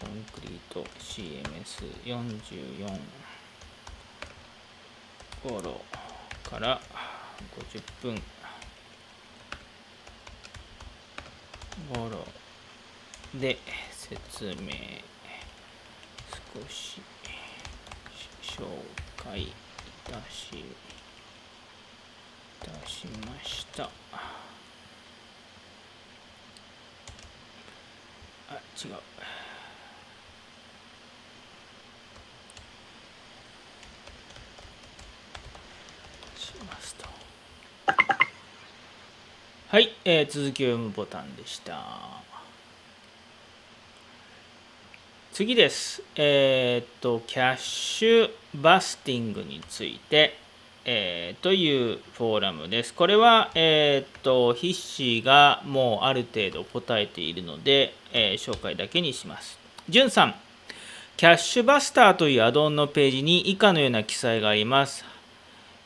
コンクリート CMS44 頃から50分。頃で説明少し紹介いたしいたしました。あ違う。はい、えー、続きを読むボタンでした。次です。えー、っと、キャッシュバスティングについて、えー、というフォーラムです。これは、えー、っと、筆詞がもうある程度答えているので、え紹介だけにします。じゅんさん、キャッシュバスターというアドオンのページに以下のような記載があります。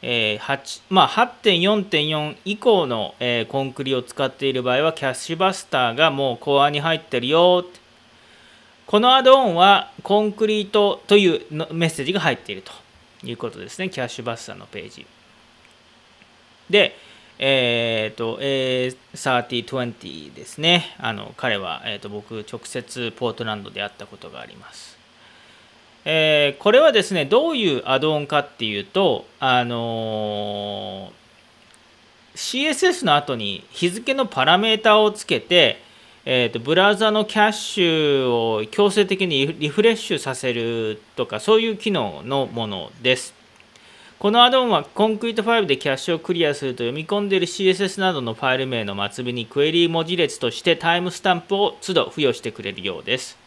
えーまあ、8.4.4以降の、えー、コンクリを使っている場合はキャッシュバスターがもうコアに入ってるよ。このアドオンはコンクリートというメッセージが入っているということですね。キャッシュバスターのページ。でえっ、ー、と、えー、3020ですね。あの彼は、えーと僕直接ポートランドで会ったことがあります。えー、これはですねどういうアドオンかっていうとあのー、CSS の後に日付のパラメータをつけて、えーと、ブラウザのキャッシュを強制的にリフレッシュさせるとかそういう機能のものです。このアドオンはコンクリート5でキャッシュをクリアすると読み込んでいる CSS などのファイル名の末尾にクエリー文字列としてタイムスタンプを都度付与してくれるようです。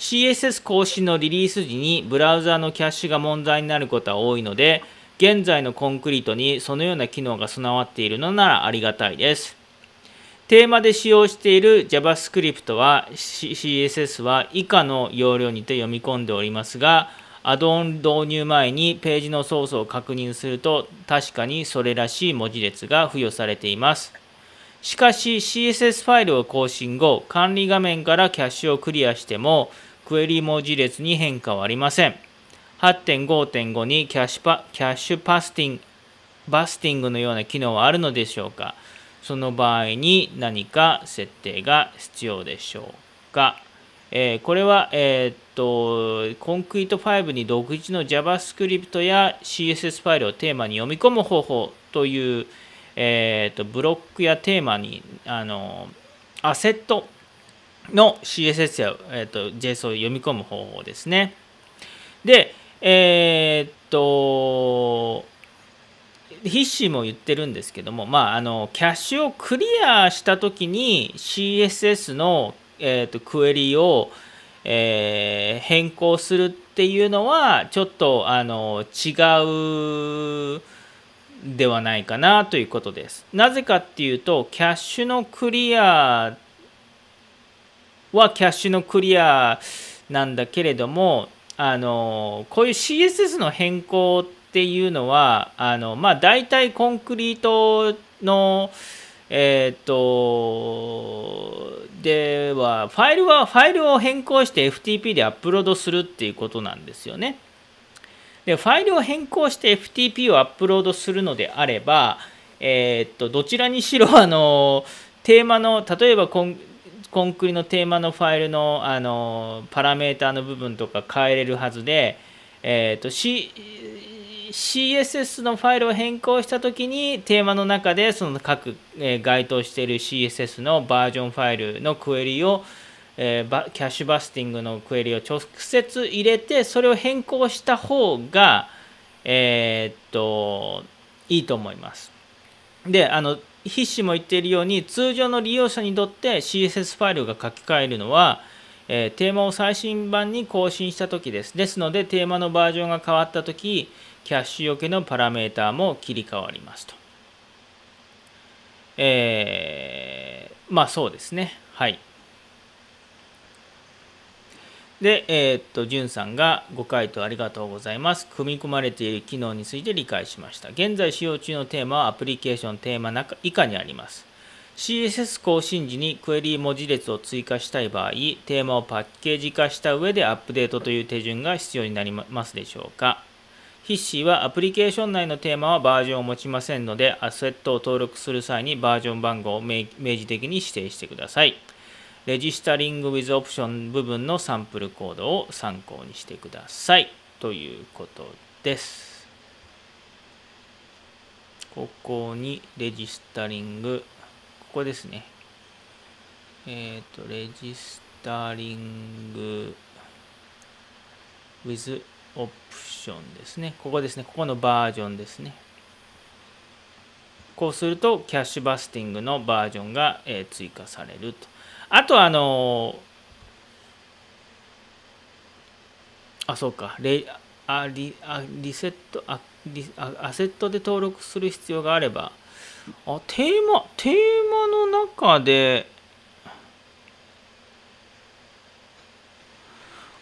CSS 更新のリリース時にブラウザのキャッシュが問題になることは多いので、現在のコンクリートにそのような機能が備わっているのならありがたいです。テーマで使用している JavaScript は CSS は以下の要領にて読み込んでおりますが、アドオン導入前にページのソースを確認すると確かにそれらしい文字列が付与されています。しかし CSS ファイルを更新後、管理画面からキャッシュをクリアしてもクエリ文字列に変化はありません。8.5.5にキャッシュパキャッシュパスティング、バスティングのような機能はあるのでしょうか？その場合に何か設定が必要でしょうか、えー、これは、えー、っと、コンクリート5に独自の JavaScript や CSS ファイルをテーマに読み込む方法という、えー、とブロックやテーマにあのアセットの CSS や、えーと、JS を読み込む方法ですね。で、えっ、と、筆詞も言ってるんですけども、まあ、あのキャッシュをクリアしたときに CSS の、えーと、クエリを、えー、変更するっていうのはちょっとあの違うではないかなということです。なぜかっていうと、キャッシュのクリアはキャッシュのクリアなんだけれども、あのこういう CSS の変更っていうのは、あのまあ、大体コンクリートの、えっ、ー、と、では、ファイルは、ファイルを変更して FTP でアップロードするっていうことなんですよね。でファイルを変更して FTP をアップロードするのであれば、えー、っとどちらにしろあのテーマの例えばコンクリのテーマのファイルのあのパラメーターの部分とか変えれるはずで、えー、と C CSS のファイルを変更したときにテーマの中でその各、え該当している CSS のバージョンファイルのクエリをえー、キャッシュバスティングのクエリを直接入れてそれを変更した方が、えー、っといいと思います。であの筆詞も言っているように通常の利用者にとって CSS ファイルが書き換えるのは、えー、テーマを最新版に更新した時です。ですのでテーマのバージョンが変わった時キャッシュよけのパラメータも切り替わりますと。えー、まあそうですね。はい。で、えー、っと、じゅんさんがご回答ありがとうございます。組み込まれている機能について理解しました。現在使用中のテーマはアプリケーションテーマ中以下にあります。CSS 更新時にクエリ文字列を追加したい場合、テーマをパッケージ化した上でアップデートという手順が必要になりますでしょうか。ヒッシーはアプリケーション内のテーマはバージョンを持ちませんので、アセットを登録する際にバージョン番号を明示的に指定してください。レジスタリング with オプション部分のサンプルコードを参考にしてください。ということです。ここにレジスタリング、ここですね。えっ、ー、と、レジスタリング with オプションですね。ここですね。ここのバージョンですね。こうすると、キャッシュバスティングのバージョンが、え追加されると。あとあのあそうか。レあリあリセットあリあアセットで登録する必要があれば。あテーマテーマの中で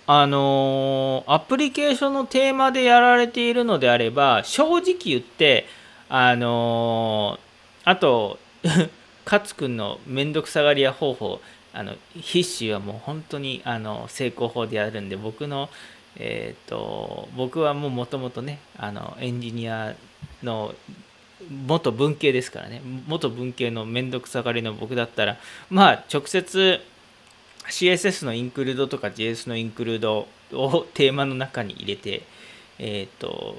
あのアプリケーションのテーマでやられているのであれば正直言ってあのあと 勝君の面倒くさがり屋方法あの筆詞はもう本当にあの成功法でやるんで僕のえ、ー、と僕はもうもともとねあのエンジニアの元文系ですからね元文系の面倒くさがりの僕だったらまあ直接 CSS のインクルードとか JS のインクルードをテーマの中に入れてえっ、ー、と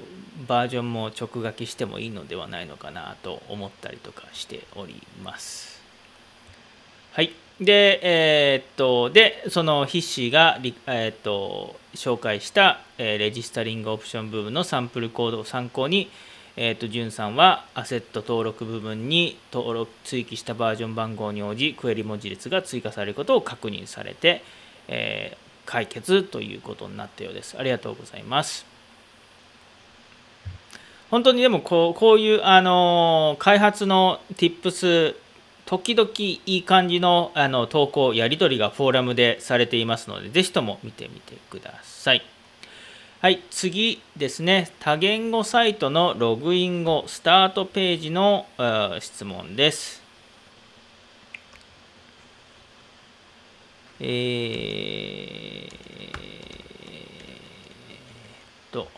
バージョンも直書きしてもいいのではないのかなと思ったりとかしております。はい。で、えー、っと、で、その筆詞が、えー、っと、紹介した、えー、レジスタリングオプション部分のサンプルコードを参考に、え、っと、じゅんさんはアセット登録部分に登録、追記したバージョン番号に応じ、クエリ文字列が追加されることを確認されて、え、解決ということになったようです。ありがとうございます。本当にでもこうこういうあの開発の Tips 時々いい感じのあの投稿、やり取りがフォーラムでされていますので、ぜひとも見てみてください。はい、次ですね。多言語サイトのログイン後、スタートページの質問です。えー、と、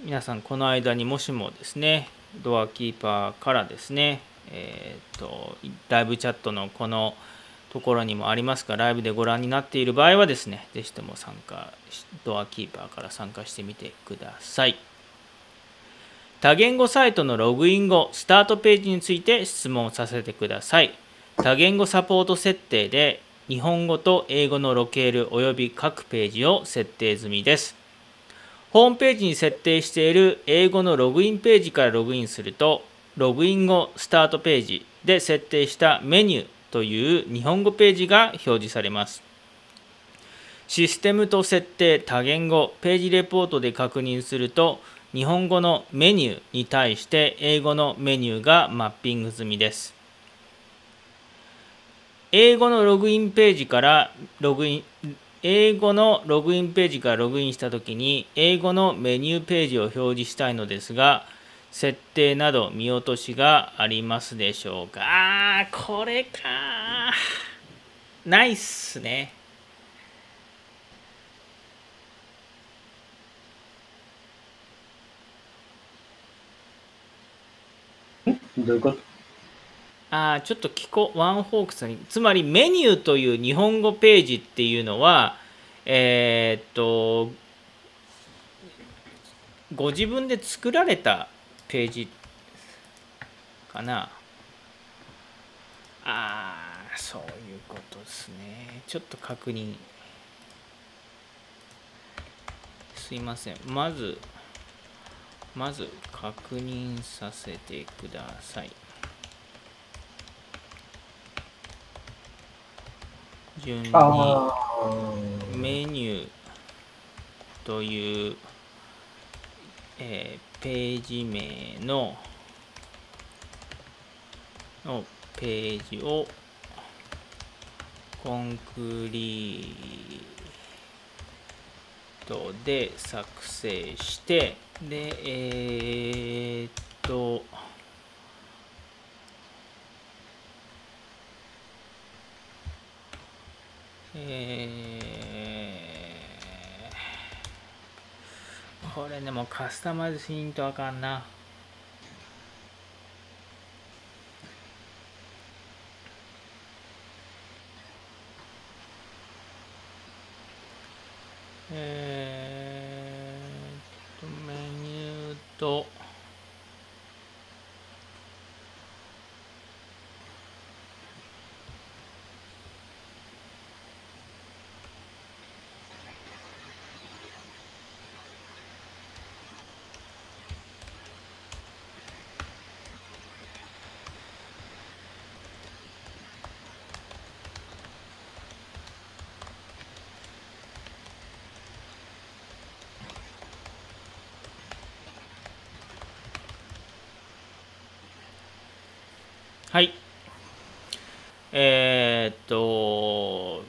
皆さん、この間にもしもですね、ドアキーパーからですね、えーと、ライブチャットのこのところにもありますが、ライブでご覧になっている場合はですね、ぜひとも参加、ドアキーパーから参加してみてください。多言語サイトのログイン後、スタートページについて質問させてください。多言語サポート設定で、日本語と英語のロケール及び各ページを設定済みです。ホームページに設定している英語のログインページからログインすると、ログイン後スタートページで設定したメニューという日本語ページが表示されます。システムと設定多言語ページレポートで確認すると、日本語のメニューに対して英語のメニューがマッピング済みです。英語のログインページからログイン英語のログインページからログインしたときに、英語のメニューページを表示したいのですが、設定など見落としがありますでしょうか？あー、これかないっすね。どういうこと？あちょっと聞こワンフォークスに。つまりメニューという日本語ページっていうのはえー、っとご自分で作られたページかな。ああそういうことですね。ちょっと確認。すいません。まずまず確認させてください。順にメニューという、えーページ名ののページをコンクリートで作成してでえーっとえーこれでもカスタマイズしんとあかんな。えーっと、メニューと、はい。えーっと、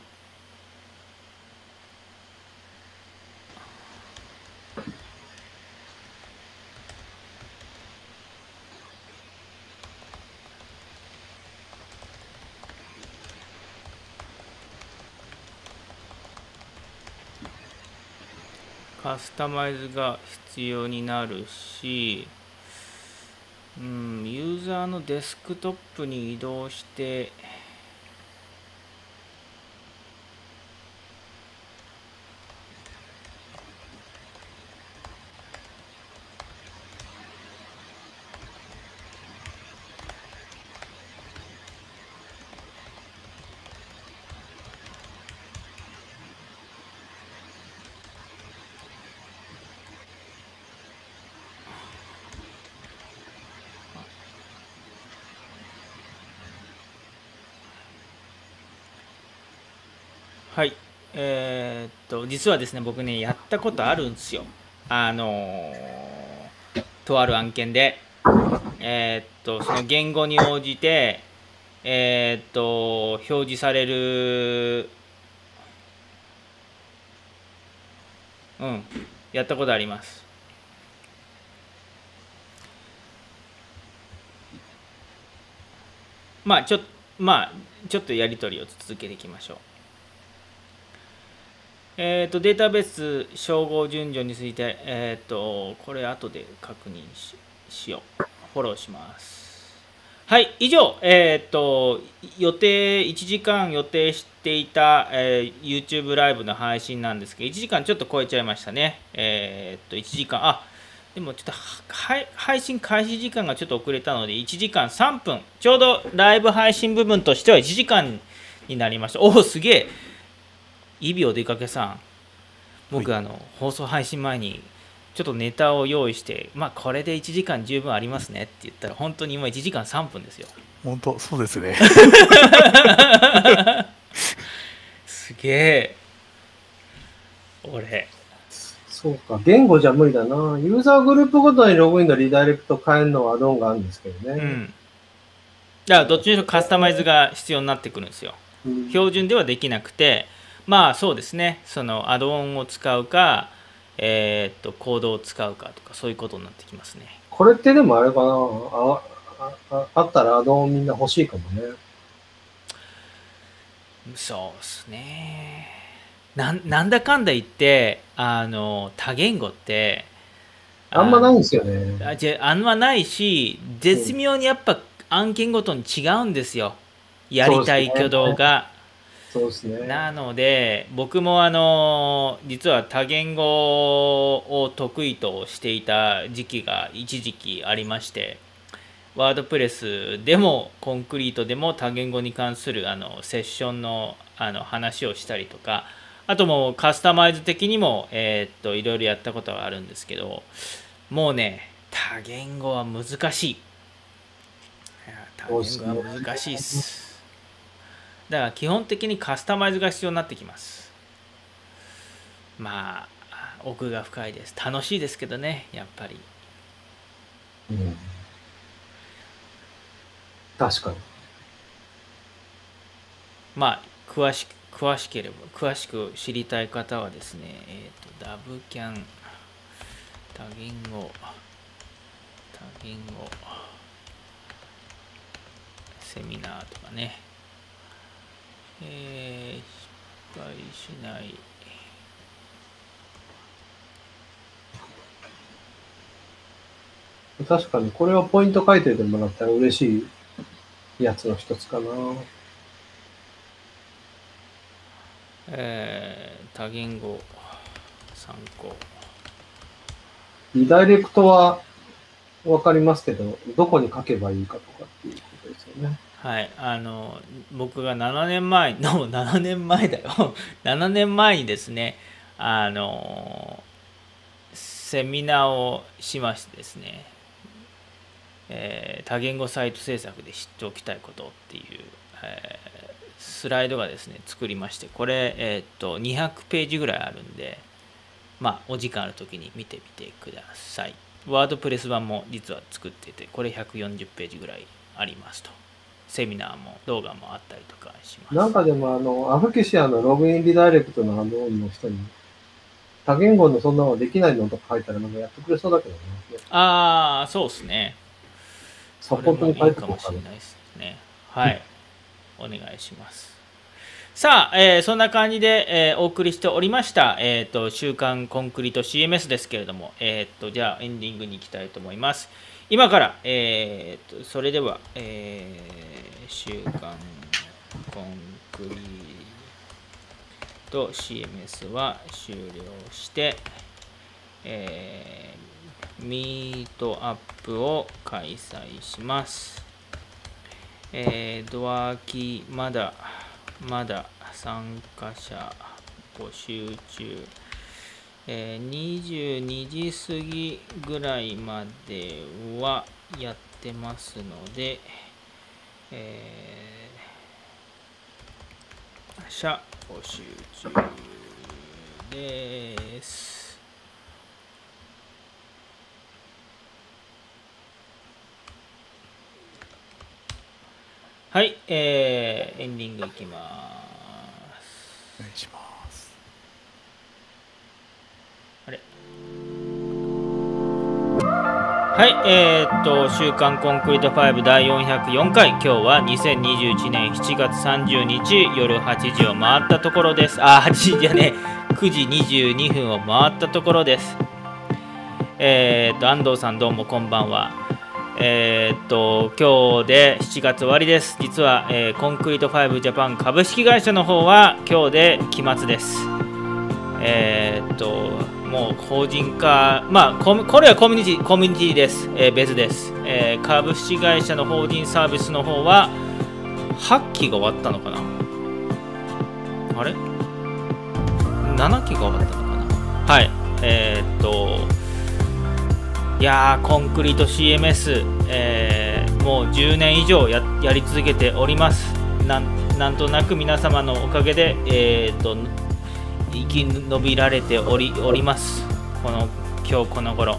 カスタマイズが必要になるし、うん、ユーザーのデスクトップに移動して、えーっと、実はですね、僕ね、やったことあるんですよ。あのーとある案件で。えーっと、その言語に応じて、えーっと、表示される、うん、やったことあります。まあ、ちょっ、まあ、ちょっとやり取りを続けていきましょう。えー、とデータベース照合順序について、えー、とこれ後で確認しよう。フォローします。はい、以上、えー、と予定、1時間予定していた、えー YouTube ライブの配信なんですけど、1時間ちょっと超えちゃいましたね。えー、と1時間、あでもちょっと配信開始時間がちょっと遅れたので、1時間3分、ちょうどライブ配信部分としては1時間になりました。おお、すげえイビお出かけさん。僕、あの放送配信前にちょっとネタを用意してまあこれで1時間十分ありますねって言ったら本当に今1時間3分ですよ。本当そうですね。すげえ。俺。そうか、言語じゃ無理だな。ユーザーグループごとにログインのリダイレクト変えるのはアドオンがあるんですけどね。うん。だからどっちにしろカスタマイズが必要になってくるんですよ。うん。標準ではできなくてまあそうですね。そのアドオンを使うかえーっとコードを使うかとかそういうことになってきますね。これってでもあれかな？ああったらアドオンみんな欲しいかもね。そうですね。なんなんだかんだ言ってあの多言語ってあんまないんいですよね。あじゃあんまないし絶妙にやっぱ案件ごとに違うんですよ。やりたい挙動が、そうですね。なので僕もあの実は多言語を得意としていた時期が一時期ありましてワードプレスでもコンクリートでも多言語に関するあのセッションのあの話をしたりとかあともうカスタマイズ的にも、えー、っといろいろやったことがあるんですけどもうね多言語は難しい多言語は難しいっすだから基本的にカスタマイズが必要になってきますまあ奥が深いです楽しいですけどねやっぱりうん。確かに。まあ詳しく詳しければ詳しく知りたい方はですねえっ、とダブキャン多言語多言語セミナーとかねえー、失敗しない確かに、これはポイント書いててもらったら嬉しいやつの一つかな。えー、多言語参考リダイレクトはわかりますけど、どこに書けばいいかとかっていうことですよね。はい、あの僕が7年前の 7年前だよ。7年前にですねあのセミナーをしましてですね、えー多言語サイト制作で知っておきたいことっていう、えースライドがですね作りましてこれ、えーっと200ページぐらいあるんでまあお時間ある時に見てみてください。ワードプレス版も実は作っててこれ140ページぐらいありますと。セミナーも動画もあったりとかします。なんかでも、あの、アフキシアのログインリダイレクトのアドオンの人に、多言語のそんなのできないのとか書いたらなんかやってくれそうだけどね。ああそうですね。サポートに書いてか。もしれないですね。はい。お願いします。さあ、えーそんな感じで、えーお送りしておりました、えー、と週刊コンクリート CMS ですけれども、えー、とじゃあエンディングに行きたいと思います今から、えー、とそれでは、えー週刊コンクリート CMS は終了して、えーミートアップを開催します。えードアキーまだまだ参加者募集中、えー22時過ぎぐらいまではやってますので、えー、社募集中です。はい、えー、エンディングいきます。お願いします。はい、えーっと、週刊コンクリート5第404回、今日は2021年7月30日夜8時を回ったところです。あ、8時じゃねえ、9時22分を回ったところです。えーっと、安藤さんどうもこんばんは。えーっと、今日で7月終わりです。実は、えーコンクリート5ジャパン株式会社の方は今日で期末です。えっと、もう法人化、まあ、これはコミュニティコミュニティです、えー別です、えー株式会社の法人サービスの方は、8期が終わったのかな？あれ ?7 期が終わったのかな？はい、えーっと、いやー、コンクリート CMS、えーもう10年以上ややり続けております。なんなんとなく皆様のおかげで、えーっと、生き延びられておりおります。この今日この頃。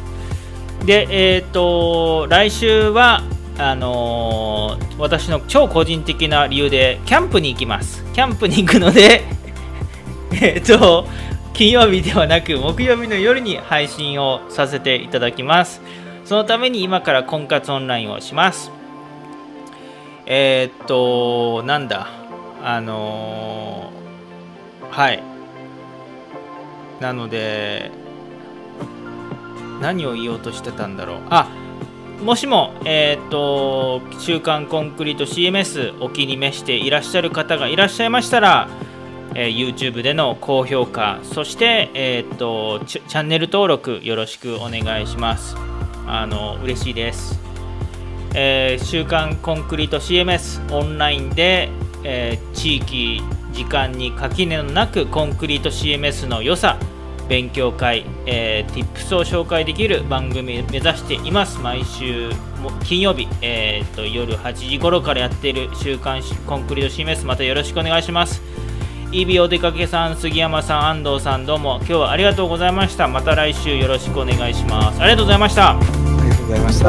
でえっ、と来週はあのー私の超個人的な理由でキャンプに行きます。キャンプに行くので えっと金曜日ではなく木曜日の夜に配信をさせていただきます。そのために今から婚活オンラインをします。えっとなんだ？あのーはい。なので何を言おうとしてたんだろうあもしも、えっ、と、週刊コンクリート CMS お気に召していらっしゃる方がいらっしゃいましたら、えー YouTube での高評価、そして、えっ、とチャ、チャンネル登録よろしくお願いします。あの、嬉しいです。えー週刊コンクリート CMS オンラインで、え地域時間に垣根のなくコンクリート CMS の良さ勉強会、えー、Tips を紹介できる番組目指しています。毎週も金曜日、えーと夜8時頃からやっている週刊コンクリート CMS またよろしくお願いします。イビお出かけさん杉山さん安藤さんどうも。今日はありがとうございました。また来週よろしくお願いします。ありがとうございました。ありがとうございました。